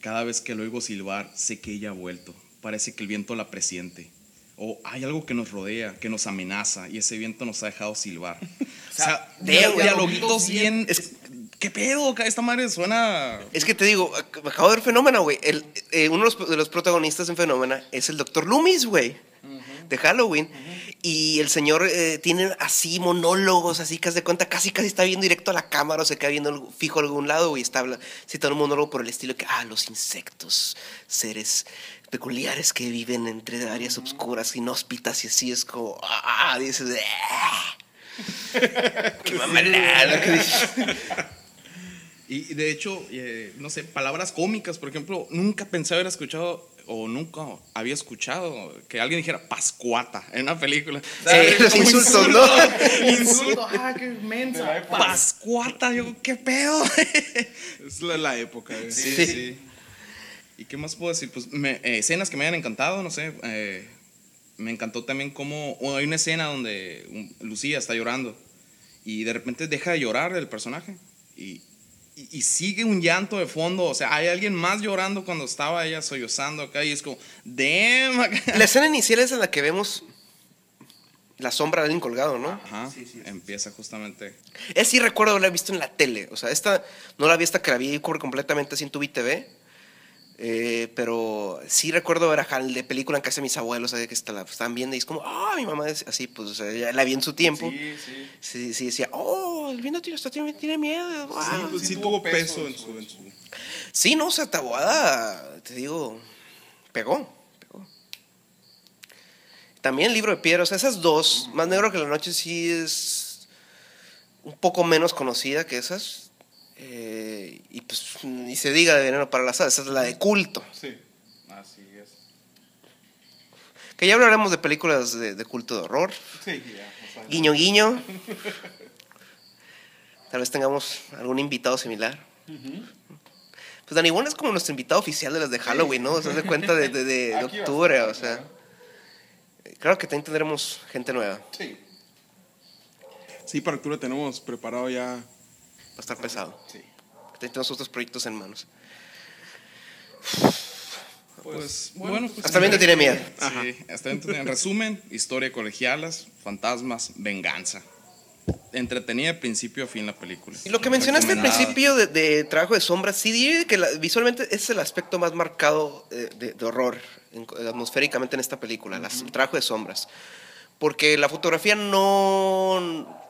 Cada vez que lo oigo silbar, sé que ella ha vuelto. Parece que el viento la presiente. O hay algo que nos rodea, que nos amenaza, y ese viento nos ha dejado silbar. O sea, dialoguitos bien... Es- ¿Qué pedo? Esta madre suena... Es que te digo, ac- acabo de ver Fenómena, güey. Eh, uno de los, de los protagonistas en Fenómena es el Dr. Loomis, güey. De Halloween. Y el señor eh, tiene así monólogos, así que de cuenta, casi casi está viendo directo a la cámara o se queda viendo fijo a algún lado, güey. Está citando un monólogo por el estilo que, ah, los insectos, seres peculiares que viven entre áreas oscuras, inhóspitas y así es como, ah, dices, ah. Qué mamalada. Y de hecho, eh, no sé, palabras cómicas, por ejemplo, nunca pensé haber escuchado o nunca había escuchado que alguien dijera pascuata en una película. Sí, los Como insultos, ¿no? Insulto, ah, qué mensa. Pascuata, yo, qué pedo. Es la, la época, güey. Sí, Sí. sí. ¿Y qué más puedo decir? Pues me- eh, escenas que me hayan encantado, no sé. eh, me encantó también cómo o hay una escena donde un- Lucía está llorando y de repente deja de llorar el personaje y, y- y sigue un llanto de fondo. O sea, hay alguien más llorando cuando estaba ella sollozando acá y es como, damn. acá". La escena inicial es en la que vemos la sombra de alguien colgado, ¿no? Ajá, empieza justamente. Es sí recuerdo haberla visto en la tele. O sea, esta no la vi hasta que la vi cubre completamente así en Tubi TV. Eh, pero sí recuerdo ver a de película en casa de mis abuelos, ¿sabes? que está- la estaban viendo y es como, ah, mi mamá es así, pues o sea, la vi en su tiempo. Sí, sí. Sí, sí, decía, oh, el viento tiene, está- tiene, tiene miedo. Sí, wow". pues, sí tuvo peso peso en su, en su- Sí, no, o sea, Taboada, te digo, pegó, pegó. También el libro de piedra, o sea, esas dos, Más Negro que la Noche sí es un poco menos conocida que esas. Eh, y pues ni se diga de Veneno para las Hadas, esa es la de culto. Sí. Así es. Que ya hablaremos de películas de, de culto de horror. Sí, ya. o sea, Guiño, guiño. Tal vez tengamos algún invitado similar. Pues Dani Bueno es como nuestro invitado oficial de las de Halloween, ¿no? Se da cuenta de, de- de- octubre, o sea. Claro que también tendremos gente nueva. Va Sí, Sí, para octubre tenemos preparado ya. A estar pesado. sí. Tenemos otros proyectos en manos. Pues bueno, pues. Hasta viendo tiene miedo. Sí, hasta tiene- En resumen, historia de colegialas, fantasmas, venganza. Entretenida de principio a fin la película. Y lo que mencionaste al principio de, de trabajo de sombras, sí diría que la- visualmente es el aspecto más marcado eh, de, de horror en- atmosféricamente en esta película, las- el trabajo de sombras. Porque la fotografía no...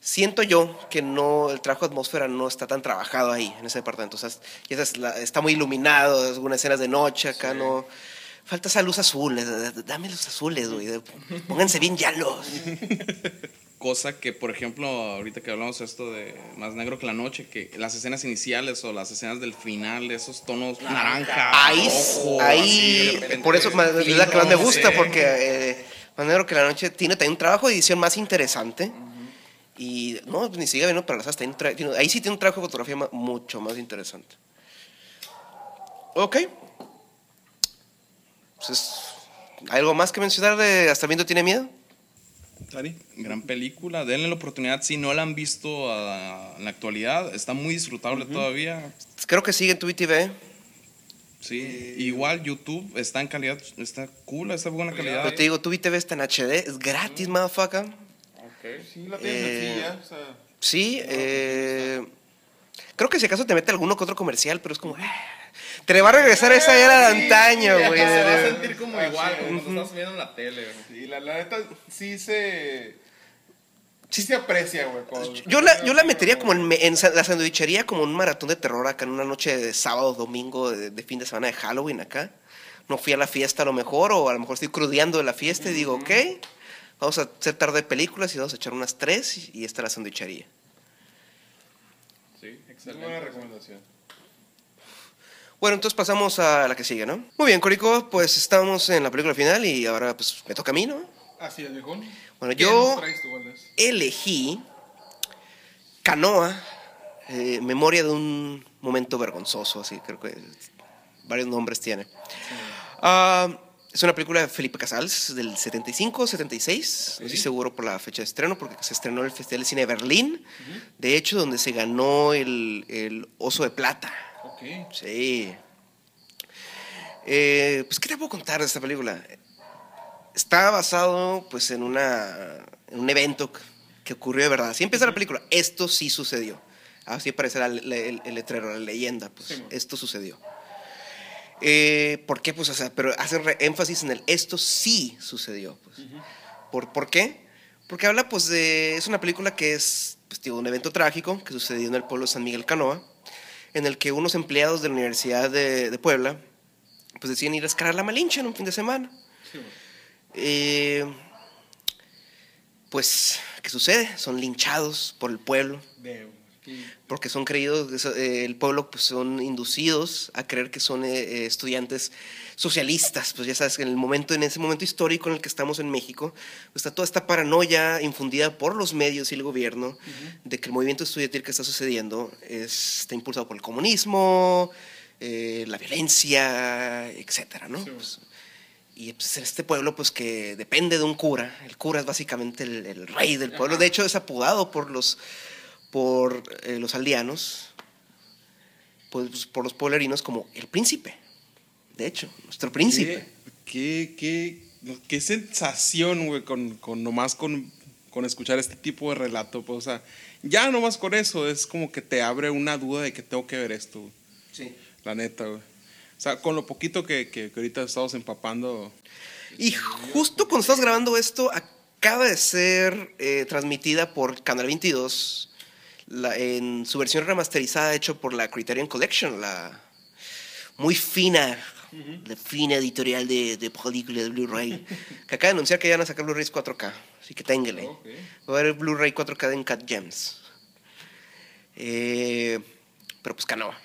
siento yo que no el trabajo de atmósfera no está tan trabajado ahí, en ese departamento. O sea, es- la- está muy iluminado, algunas escenas de noche, acá no... Falta esa luz azul, eh, dame luz azules, güey. Pónganse bien yalos. Cosa que, por ejemplo, ahorita que hablamos esto de Más Negro que la Noche, que las escenas iniciales o las escenas del final, esos tonos naranja, Ahí, rojo, por eso es la que más me gusta, porque eh, Más Negro que la Noche tiene también un trabajo de edición más interesante. Y no, pues, ni siquiera vino para las tiene- Ahí sí tiene un trabajo de fotografía mucho más interesante. Ok. Entonces, ¿algo más que mencionar de Hasta el viento tiene miedo? Dani. Gran película, denle la oportunidad si no la han visto ah, en la actualidad, está muy disfrutable todavía. Creo que sigue en tu TV. Sí, igual YouTube está en calidad, está cool, está en buena calidad. Pero te digo, tu TV está en HD, es gratis, motherfucker. Sí, la tienes Eh, sencilla. O sea, Sí, eh, creo que si acaso te mete alguno que otro comercial, pero es como... ah, Te le va a regresar esa era de antaño, sí, güey. se va a sentir como igual, como cuando estás viendo en la tele. sí, la, la neta sí se. Sí se aprecia, güey. Yo la, yo la metería como en, la sandwichería como un maratón de terror acá en una noche de sábado, domingo, de, de fin de semana de Halloween acá. No fui a la fiesta a lo mejor, o a lo mejor estoy crudeando de la fiesta y digo, ok, vamos a hacer tarde de películas y vamos a echar unas tres y, y esta es la sandwichería. Sí, excelente. buena recomendación. Bueno, entonces pasamos a la que sigue, ¿no? Muy bien, Corico, pues estamos en la película final y ahora pues me toca a mí, ¿no? Así es, viejón. Bueno, ¿Qué yo-? Elegí Canoa, eh, memoria de un momento vergonzoso, así creo que varios nombres tiene. Ah, es una película de Felipe Casals del 75, 76, no estoy seguro por la fecha de estreno porque se estrenó en el Festival de Cine de Berlín, de hecho donde se ganó el, el Oso de Plata. Ok. Sí. Eh, pues, ¿qué te puedo contar de esta película? Está basado, pues, en, una, en un evento que- ocurrió de verdad. Así empieza la película. Esto sí sucedió. Así aparece la- la- el, el letrero, la leyenda. Pues, Sí, esto sucedió. Eh, ¿Por qué? Pues, o sea, pero hacen re- énfasis en el esto sí sucedió. Pues. ¿Por, ¿Por qué? Porque habla, pues, de. Es una película que es, pues, tío, un evento trágico que sucedió en el pueblo de San Miguel Canoa, en el que unos empleados de la Universidad de, de Puebla, pues, deciden ir a escalar la Malinche en un fin de semana. Sí. Eh, pues, ¿qué sucede? Son linchados por el pueblo, Veo. Aquí. porque son creídos, eh, el pueblo pues son inducidos a creer que son eh, eh, estudiantes socialistas, pues ya sabes que en el momento, en ese momento histórico en el que estamos en México, pues, está toda esta paranoia infundida por los medios y el gobierno de que el movimiento estudiantil que está sucediendo es- está impulsado por el comunismo, eh, la violencia, etcétera, ¿no? Sí. Pues, y pues este pueblo, pues que depende de un cura. El cura es básicamente el, el rey del pueblo. De hecho, es apodado por los, por, eh, los aldeanos, pues, por los pueblerinos como el príncipe. De hecho, nuestro príncipe. ¿Qué, qué, qué, qué sensación, güey, con, con nomás con, con escuchar este tipo de relato. Pues, o sea, ya nomás con eso es como que te abre una duda de que tengo que ver esto, Sí. la neta, güey. O sea, con lo poquito que, que, que ahorita estamos empapando. Y justo cuando estás grabando esto, acaba de ser eh, transmitida por Canal 22 la- en su versión remasterizada hecho por la Criterion Collection, la muy fina, la fina editorial de, de película de Blu-ray, que acaba de anunciar que ya van a sacar Blu-rays 4K, así que téngale. Ok. Va a haber Blu-ray 4K en Cat Gems. Eh, pero pues Canoa.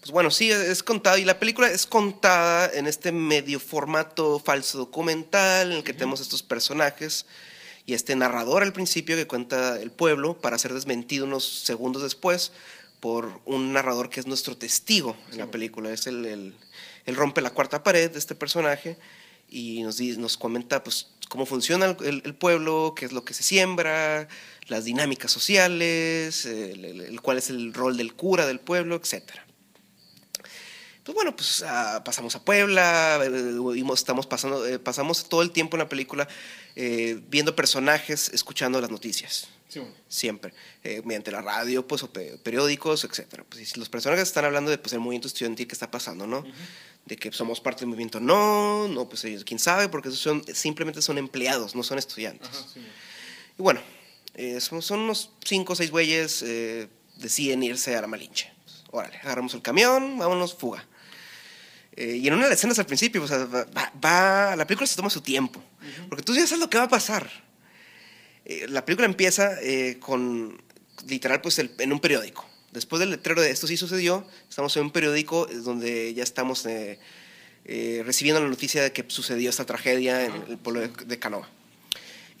Pues bueno, sí, es contada. Y la película es contada en este medio formato falso documental, en el que tenemos estos personajes y este narrador al principio que cuenta el pueblo para ser desmentido unos segundos después por un narrador que es nuestro testigo en la película. Es el, el- él rompe la cuarta pared de este personaje y nos, nos comenta pues, cómo funciona el, pueblo, qué es lo que se siembra, las dinámicas sociales, el, cuál es el rol del cura del pueblo, etcétera. Pues bueno, pues ah, pasamos a Puebla, eh, estamos pasando, eh, pasamos todo el tiempo en la película eh, viendo personajes, escuchando las noticias, Sí, bueno. siempre, eh, mediante la radio, pues, o pe- periódicos, etcétera. Pues, los personajes están hablando de pues, el movimiento estudiantil que está pasando, ¿no? De que somos parte del movimiento, no, no, pues ellos, quién sabe, porque son, simplemente son empleados, no son estudiantes. Ajá, sí, bueno. Y bueno, eh, son, son unos cinco o seis güeyes, eh, deciden irse a la Malinche. Pues, órale, agarramos el camión, vámonos, fuga. Y en una de las escenas al principio, o sea, va- va- la película se toma su tiempo, porque tú ya sabes lo que va a pasar. Eh, la película empieza eh, con, literal, pues el- en un periódico. Después del letrero de esto sí sucedió, estamos en un periódico eh, donde ya estamos eh, recibiendo la noticia de que sucedió esta tragedia en el pueblo de, de Canoa.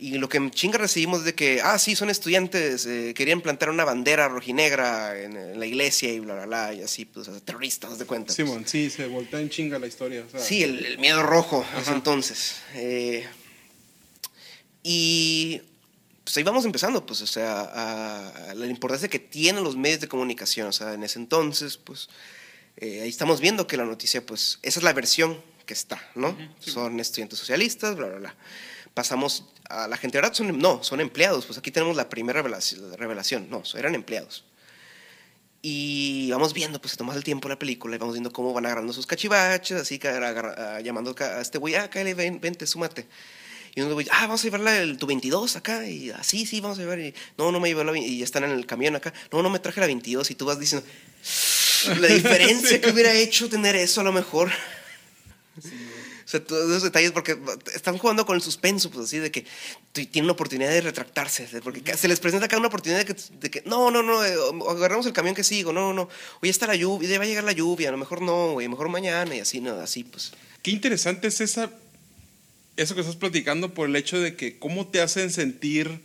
Y lo que chinga recibimos de que, ah, sí, son estudiantes, eh, querían plantar una bandera rojinegra en, en la iglesia y bla, bla, bla, y así, pues, o sea, terroristas, de cuenta. pues. Simón, sí, se voltea en chinga la historia. o sea, Sí, el, el miedo rojo, ese Ajá. entonces. Eh, y pues ahí vamos empezando, pues, o sea, a, a la importancia que tienen los medios de comunicación. O sea, en ese entonces, pues, eh, ahí estamos viendo que la noticia, pues, esa es la versión que está, ¿no? Son estudiantes socialistas, bla, bla, bla. Pasamos a la gente, ahora son, no, son empleados. Pues aquí tenemos la primera revelación, revelación. no, eran empleados. Y vamos viendo, pues se toma el tiempo la película y vamos viendo cómo van agarrando sus cachivaches, así agarra- ah, llamando a este güey, ah, cállate, ven, vente, súmate. Y uno güey, ah, vamos a llevarla el, tu 22 acá, y así, sí, vamos a llevar, y no, no me llevé la, y ya están en el camión acá, no, no me traje la 22, y tú vas diciendo, la diferencia que hubiera hecho tener eso a lo mejor. Sea, todos esos detalles, porque están jugando con el suspenso, pues así, de que tienen una oportunidad de retractarse, porque se les presenta cada una oportunidad de que, no, no, no, eh, o- agarramos el camión que sigo, no, no, hoy está la lluvia, va a llegar la lluvia, a lo mejor no, güey, mejor mañana, y así, no, así, pues. Qué interesante es esa, eso que estás platicando por el hecho de que cómo te hacen sentir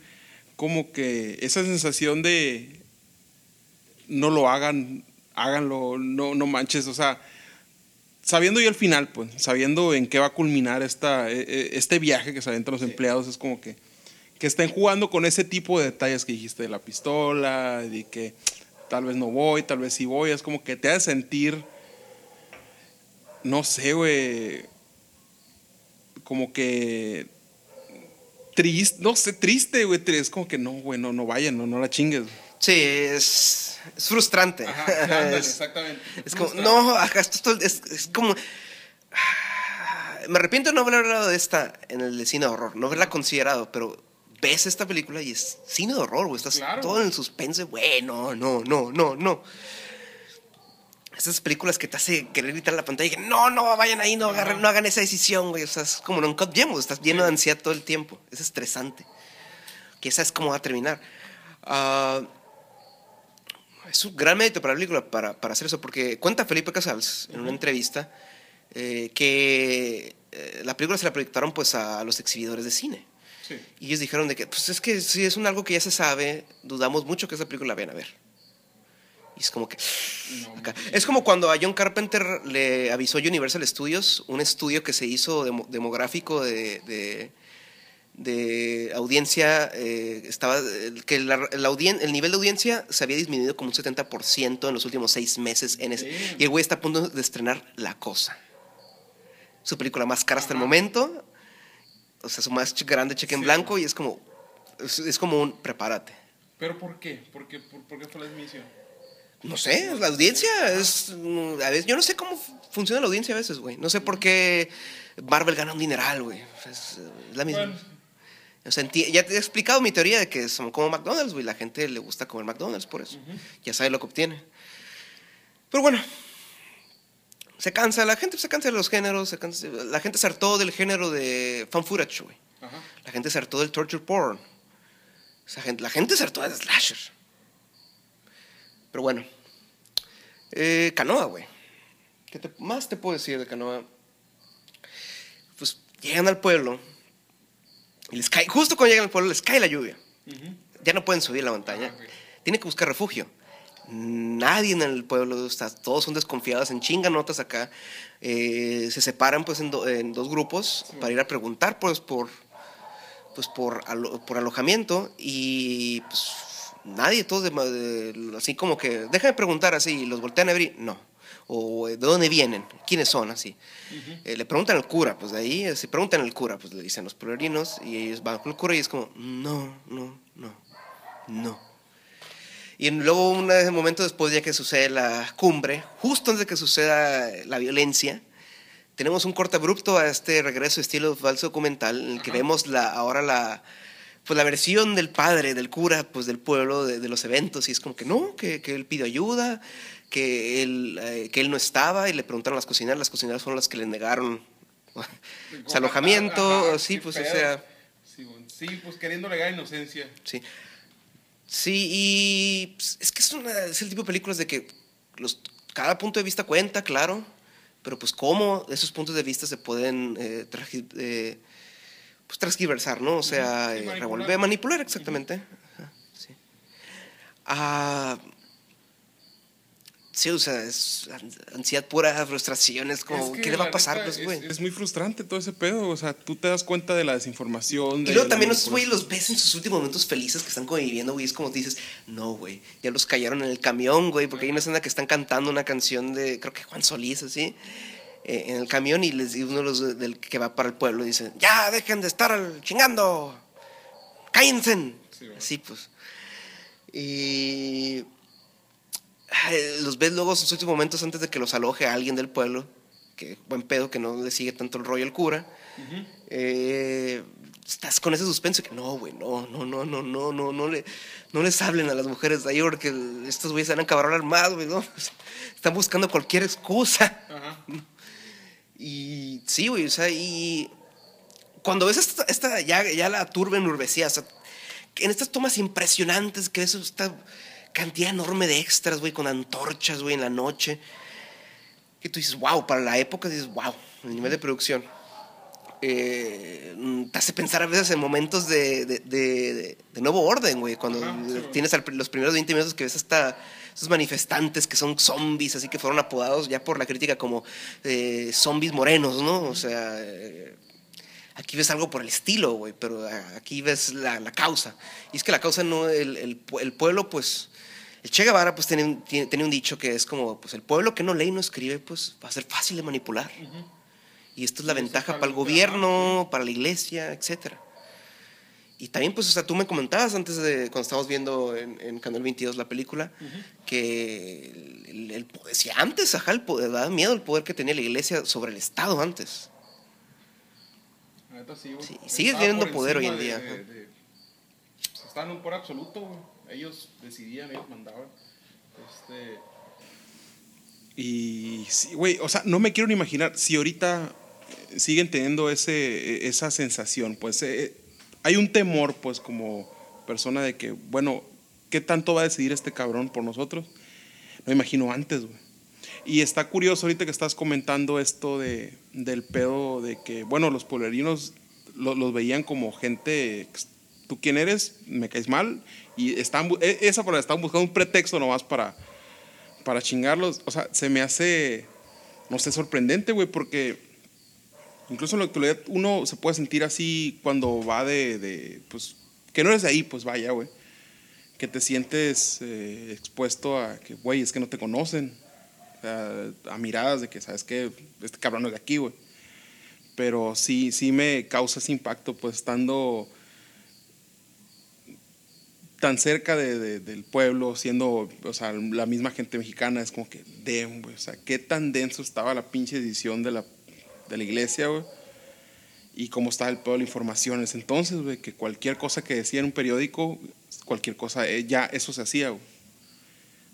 como que esa sensación de no lo hagan, háganlo, no, no manches, o sea, sabiendo ya el final, pues, sabiendo en qué va a culminar esta, e- e- este viaje que se aventan los empleados, es como que, que estén jugando con ese tipo de detalles que dijiste de la pistola, de que tal vez no voy, tal vez sí voy, es como que te hace sentir no sé, güey. Como que. Triste, no sé, triste, güey. Es como que no, güey, no, no vayan, no, no la chingues. Sí, es, es frustrante. Ajá, ándale, es, exactamente. es como, no, ajá, esto es, es, como... Me arrepiento de no haber hablado de esta en el de cine de horror, no haberla considerado, pero ves esta película y es cine de horror, güey. Estás Claro. todo en el suspense, güey, no, no, no, no, no. Esas películas que te hace querer gritar la pantalla y que no, no vayan ahí, no, agarren, no hagan esa decisión, güey. O sea, es como cut Gems, estás lleno de ansiedad todo el tiempo. Es estresante. Que sabes cómo va a terminar. Ah, es un gran mérito para la película para, para hacer eso, porque cuenta Felipe Casals en una entrevista eh, que eh, la película se la proyectaron pues a los exhibidores de cine. Sí. Y ellos dijeron de que, pues es que si es un algo que ya se sabe, dudamos mucho que esa película la vayan a ver. Y es como que... acá. Es como cuando a John Carpenter le avisó Universal Studios, un estudio que se hizo demo- demográfico de, de, de audiencia, eh, estaba, que la- la audien- el nivel de audiencia se había disminuido como un 70% en los últimos seis meses. En ese, Damn. y el güey está a punto de estrenar La Cosa. Su película más cara hasta el momento. O sea, su más grande cheque en Sí. blanco y es como, es, es como un prepárate. ¿Pero por qué? ¿Por qué, por, por qué fue la admisión? No sé, la audiencia es. mm, A veces, yo no sé cómo fu- funciona la audiencia a veces, güey. No sé por qué Marvel gana un dineral, güey. Es, es la misma. Bueno. O sea, ya te he explicado mi teoría de que son como McDonald's, güey. La gente le gusta comer McDonald's por eso. Ya sabe lo que obtiene. Pero bueno, se cansa, la gente se cansa de los géneros, se cansa- la gente se hartó del género de fan footage, güey. La gente se hartó del torture porn. O sea, gente- la gente se hartó del slasher. Pero bueno. Eh, canoa, güey. ¿Qué te- más te puedo decir de canoa? Pues llegan al pueblo. Y les cae, justo cuando llegan al pueblo les cae la lluvia. Ya no pueden subir la montaña. Ah. Tienen que buscar refugio. Nadie en el pueblo está, todos son desconfiados, en chinga notas acá. Eh, se separan pues en, do- en dos grupos para ir a preguntar pues por pues por, alo- por alojamiento y pues nadie, todos de, ma- de- así como que déjame preguntar así, los voltean a y no. O eh, de dónde vienen, quiénes son, así. Eh, le preguntan al cura, pues de ahí, eh, si preguntan al cura, pues le dicen los pueblerinos y ellos van con el cura y es como, no, no, no, no. Y luego, un momento después, ya que sucede la cumbre, justo antes de que suceda la violencia, tenemos un corte abrupto a este regreso estilo falso documental, en el que vemos la, ahora la, pues la versión del padre, del cura, pues del pueblo, de, de los eventos, y es como que no, que, que él pidió ayuda, que él, eh, que él no estaba, y le preguntaron a las cocineras, las cocineras fueron las que le negaron su alojamiento, Ajá, sí, pues o sea... Sí, pues queriendo alegar inocencia. Sí. Sí, y pues, es que es, una- es el tipo de películas de que los, cada punto de vista cuenta, claro, pero pues cómo esos puntos de vista se pueden eh, tragi- eh, pues, transgiversar, ¿no? O sea, Sí, eh, revolver, manipular exactamente. Ajá, sí. Ah, sí, o sea, es an- ansiedad pura, frustración, es como, Es que ¿qué le va a pasar, neta pues, es- güey? Es muy frustrante todo ese pedo. O sea, tú te das cuenta de la desinformación. Y de luego también güeyes manipulación. los ves en sus últimos momentos felices que están conviviendo, güey. Es como dices, no, güey, ya los callaron en el camión, güey, porque hay una escena que están cantando una canción de, creo que Juan Solís, así, eh, en el camión y les y uno de los de- del que va para el pueblo dice, ya dejen de estar al- chingando, cállense. Sí, güey. Así pues. Y los ves luego en sus últimos momentos antes de que los aloje a alguien del pueblo, que buen pedo, que no le sigue tanto el rollo al cura. Eh, estás con ese suspenso que no, güey, no, no, no, no, no, no, no, le, no les hablen a las mujeres de ahí porque estos güeyes se van a acabar armados, güey, ¿no? Están buscando cualquier excusa. Ajá. Y sí, güey, o sea, y cuando ves esta, esta- ya, ya la turba enurvecida, o sea, en estas tomas impresionantes que ves esta cantidad enorme de extras, güey, con antorchas, güey, en la noche, que tú dices, wow, para la época dices, wow, el nivel de producción. Eh, te hace pensar a veces en momentos de, de- de- de nuevo orden, güey, cuando Ajá, sí, güey. tienes al- los primeros 20 minutos que ves hasta esos manifestantes que son zombies, así que fueron apodados ya por la crítica como eh, zombies morenos, ¿no? O sea, eh, aquí ves algo por el estilo, güey, pero a- aquí ves la, la causa. Y es que la causa no, el, el pueblo, pues, el Che Guevara, pues, tiene, un- un dicho que es como, pues, el pueblo que no lee y no escribe, pues, va a ser fácil de manipular. Y esto es la ventaja está para el gobierno, para la iglesia, etcétera. Y también, pues, o sea, tú me comentabas antes de, cuando estábamos viendo en, en Canal 22 la película, que el, si antes, ajá, el poder, daba miedo el poder que tenía la iglesia sobre el Estado antes. Sí, sigue teniendo poder hoy en día, de- ajá. de- de- pues, estaban en un poder absoluto, güey. Ellos decidían, ellos mandaban. Este. Y sí, güey, o sea, no me quiero ni imaginar si ahorita eh, siguen teniendo ese, esa sensación, pues eh, hay un temor, pues como persona de que, bueno, ¿qué tanto va a decidir este cabrón por nosotros? No imagino antes, güey. Y está curioso ahorita que estás comentando esto de, del pedo de que, bueno, los polerinos lo- los veían como gente, tú quién eres, me caes mal, y están, e- esa palabra, están buscando un pretexto nomás para, para chingarlos, o sea, se me hace, no sé, sorprendente, güey, porque incluso en la actualidad uno se puede sentir así cuando va de, de, pues, que no eres de ahí, pues vaya, güey, que te sientes eh, expuesto a que, güey, es que no te conocen, o sea, a miradas de que, ¿sabes qué? Este cabrón no es de aquí, güey. Pero sí, sí me causa ese impacto, pues estando tan cerca de- de- del pueblo, siendo, o sea, la misma gente mexicana, es como que, damn, güey, o sea, qué tan denso estaba la pinche edición de la, de la iglesia, güey. Y cómo estaba el pedo de la información en ese entonces, güey, que cualquier cosa que decía en un periódico, cualquier cosa, eh, ya eso se hacía, güey.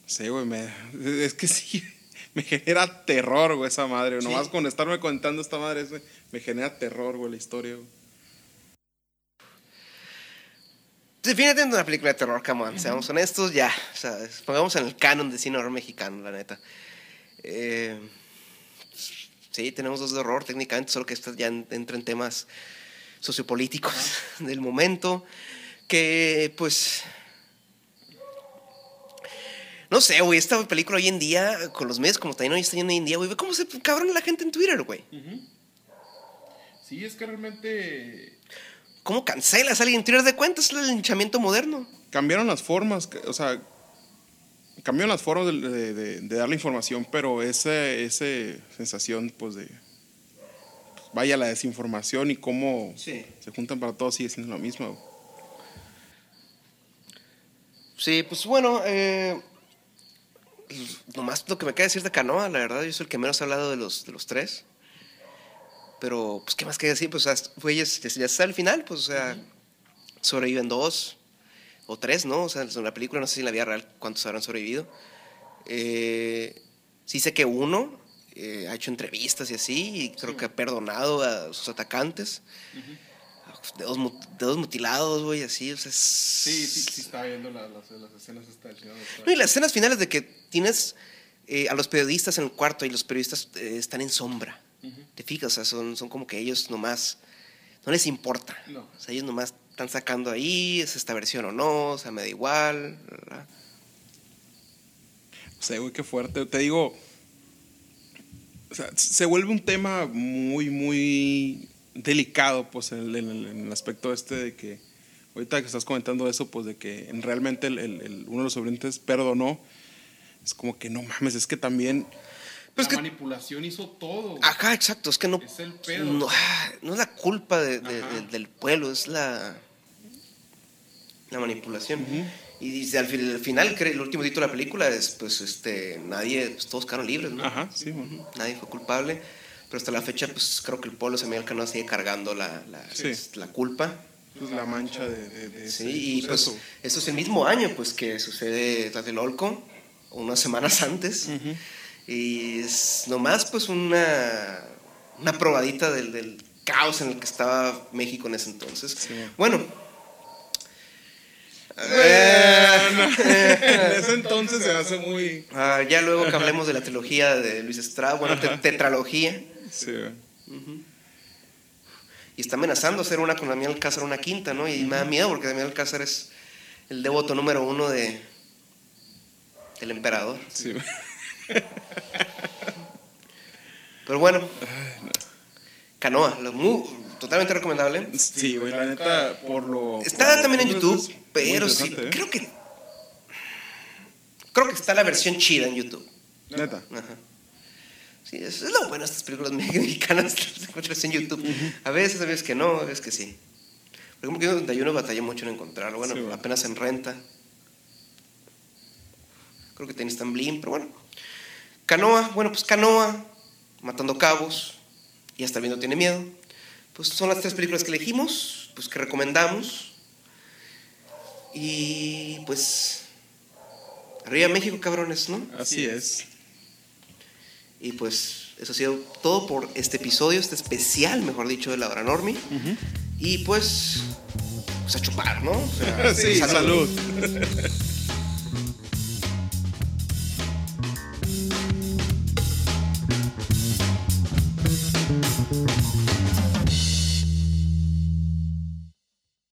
No sé, güey, me- es que sí, me genera terror, güey, esa madre. güey. Nomás con estarme contando esta madre, me genera terror, güey, la historia, güey. Definitivamente una película de terror, come on, seamos honestos, ya. O sea, pongamos en el canon de cine horror mexicano, la neta. Eh, sí, tenemos dos de horror técnicamente, solo que esta ya en- entra en temas sociopolíticos del momento, que pues... No sé, güey, esta película hoy en día, con los medios como también hoy está yendo hoy en día, güey, ve cómo se cabrón la gente en Twitter, güey. Sí, es que realmente. ¿Cómo cancelas a alguien en Twitter de cuentas? Es el linchamiento moderno. cambiaron las formas, o sea, cambiaron las formas de, de- de- de dar la información, pero esa ese sensación, pues, de, pues, vaya, la desinformación y cómo Sí. se juntan para todos sigue siendo lo mismo. Sí, pues bueno, eh, nomás lo que me queda decir de Canoa, la verdad, yo soy el que menos ha hablado de los, de los tres. Pero, pues, ¿qué más queda decir? Pues, fue, ya, ya está al final, pues, o sea, sobreviven dos o tres, ¿no? O sea, en la película, no sé si en la vida real cuántos habrán sobrevivido. Eh, sí sé que uno eh, ha hecho entrevistas y así, y creo que ha perdonado a sus atacantes. Dedos, mu- dedos mutilados, güey, así, o sea, es- Sí, sí, sí, estaba viendo la- las, las escenas del señor. estaba- no, y las escenas finales de que tienes eh, a los periodistas en el cuarto y los periodistas eh, están en sombra. ¿Te fijas? O sea, son, son como que ellos nomás, no les importa. No. O sea, ellos nomás están sacando ahí, es esta versión o no, o sea, me da igual. ¿verdad? O sea, güey, qué fuerte. Te digo, o sea, se vuelve un tema muy, muy delicado, pues, en el, en el- en el aspecto este de que, ahorita que estás comentando eso, pues, de que en- realmente el- el- el- uno de los sobrevivientes perdonó. Es como que no mames, es que también Pues la que- manipulación hizo todo. güey. Ajá, exacto, es que no, Es el pedo. no, no es la culpa de- de- de- del pueblo, es la, la manipulación. Y dice, al, al final, el último título de la película es, pues, este, nadie, pues, todos quedaron libres, ¿no? Ajá, sí, nadie fue culpable, pero hasta la fecha pues creo que el pueblo Samuel Canoa sigue cargando la, la, Sí. la culpa. Pues la mancha de, de- Sí, y pues eso es el mismo año pues que sucede Tlatelolco, unas semanas antes. Y es nomás pues una, una probadita del, del caos en el que estaba México en ese entonces. Sí. Bueno. en ese entonces se hace muy. Ah, ya luego que hablemos de la trilogía de Luis Estrada, bueno, te- tetralogía. Sí, güey. Y está amenazando hacer una con Damián Alcázar, una quinta, ¿no? Y me da miedo porque Damián Alcázar es el devoto número uno de del emperador. Sí. Pero bueno, Canoa, lo muy- totalmente recomendable. Sí, güey, la neta, por lo. Está por- también en YouTube, pero sí, ¿eh? creo que creo que está la versión chida en YouTube. Neta. Ajá. Sí, eso es lo bueno de estas películas mexicanas las encuentras en YouTube. A veces, a veces que no, a veces que sí. Por ejemplo, yo en 91 batallé mucho en encontrarlo. Bueno, Sí, bueno. apenas en renta. Creo que tenis en Blim, pero bueno. Canoa, bueno, pues Canoa, Matando Cabos y Hasta el Viento Tiene Miedo. Pues son las tres películas que elegimos, pues que recomendamos. Y pues. Arriba México, cabrones, ¿no? Así es. Y pues eso ha sido todo por este episodio, este especial, mejor dicho, de la hora Normi. Y pues, pues a chupar, ¿no? O sea, Sí, salud.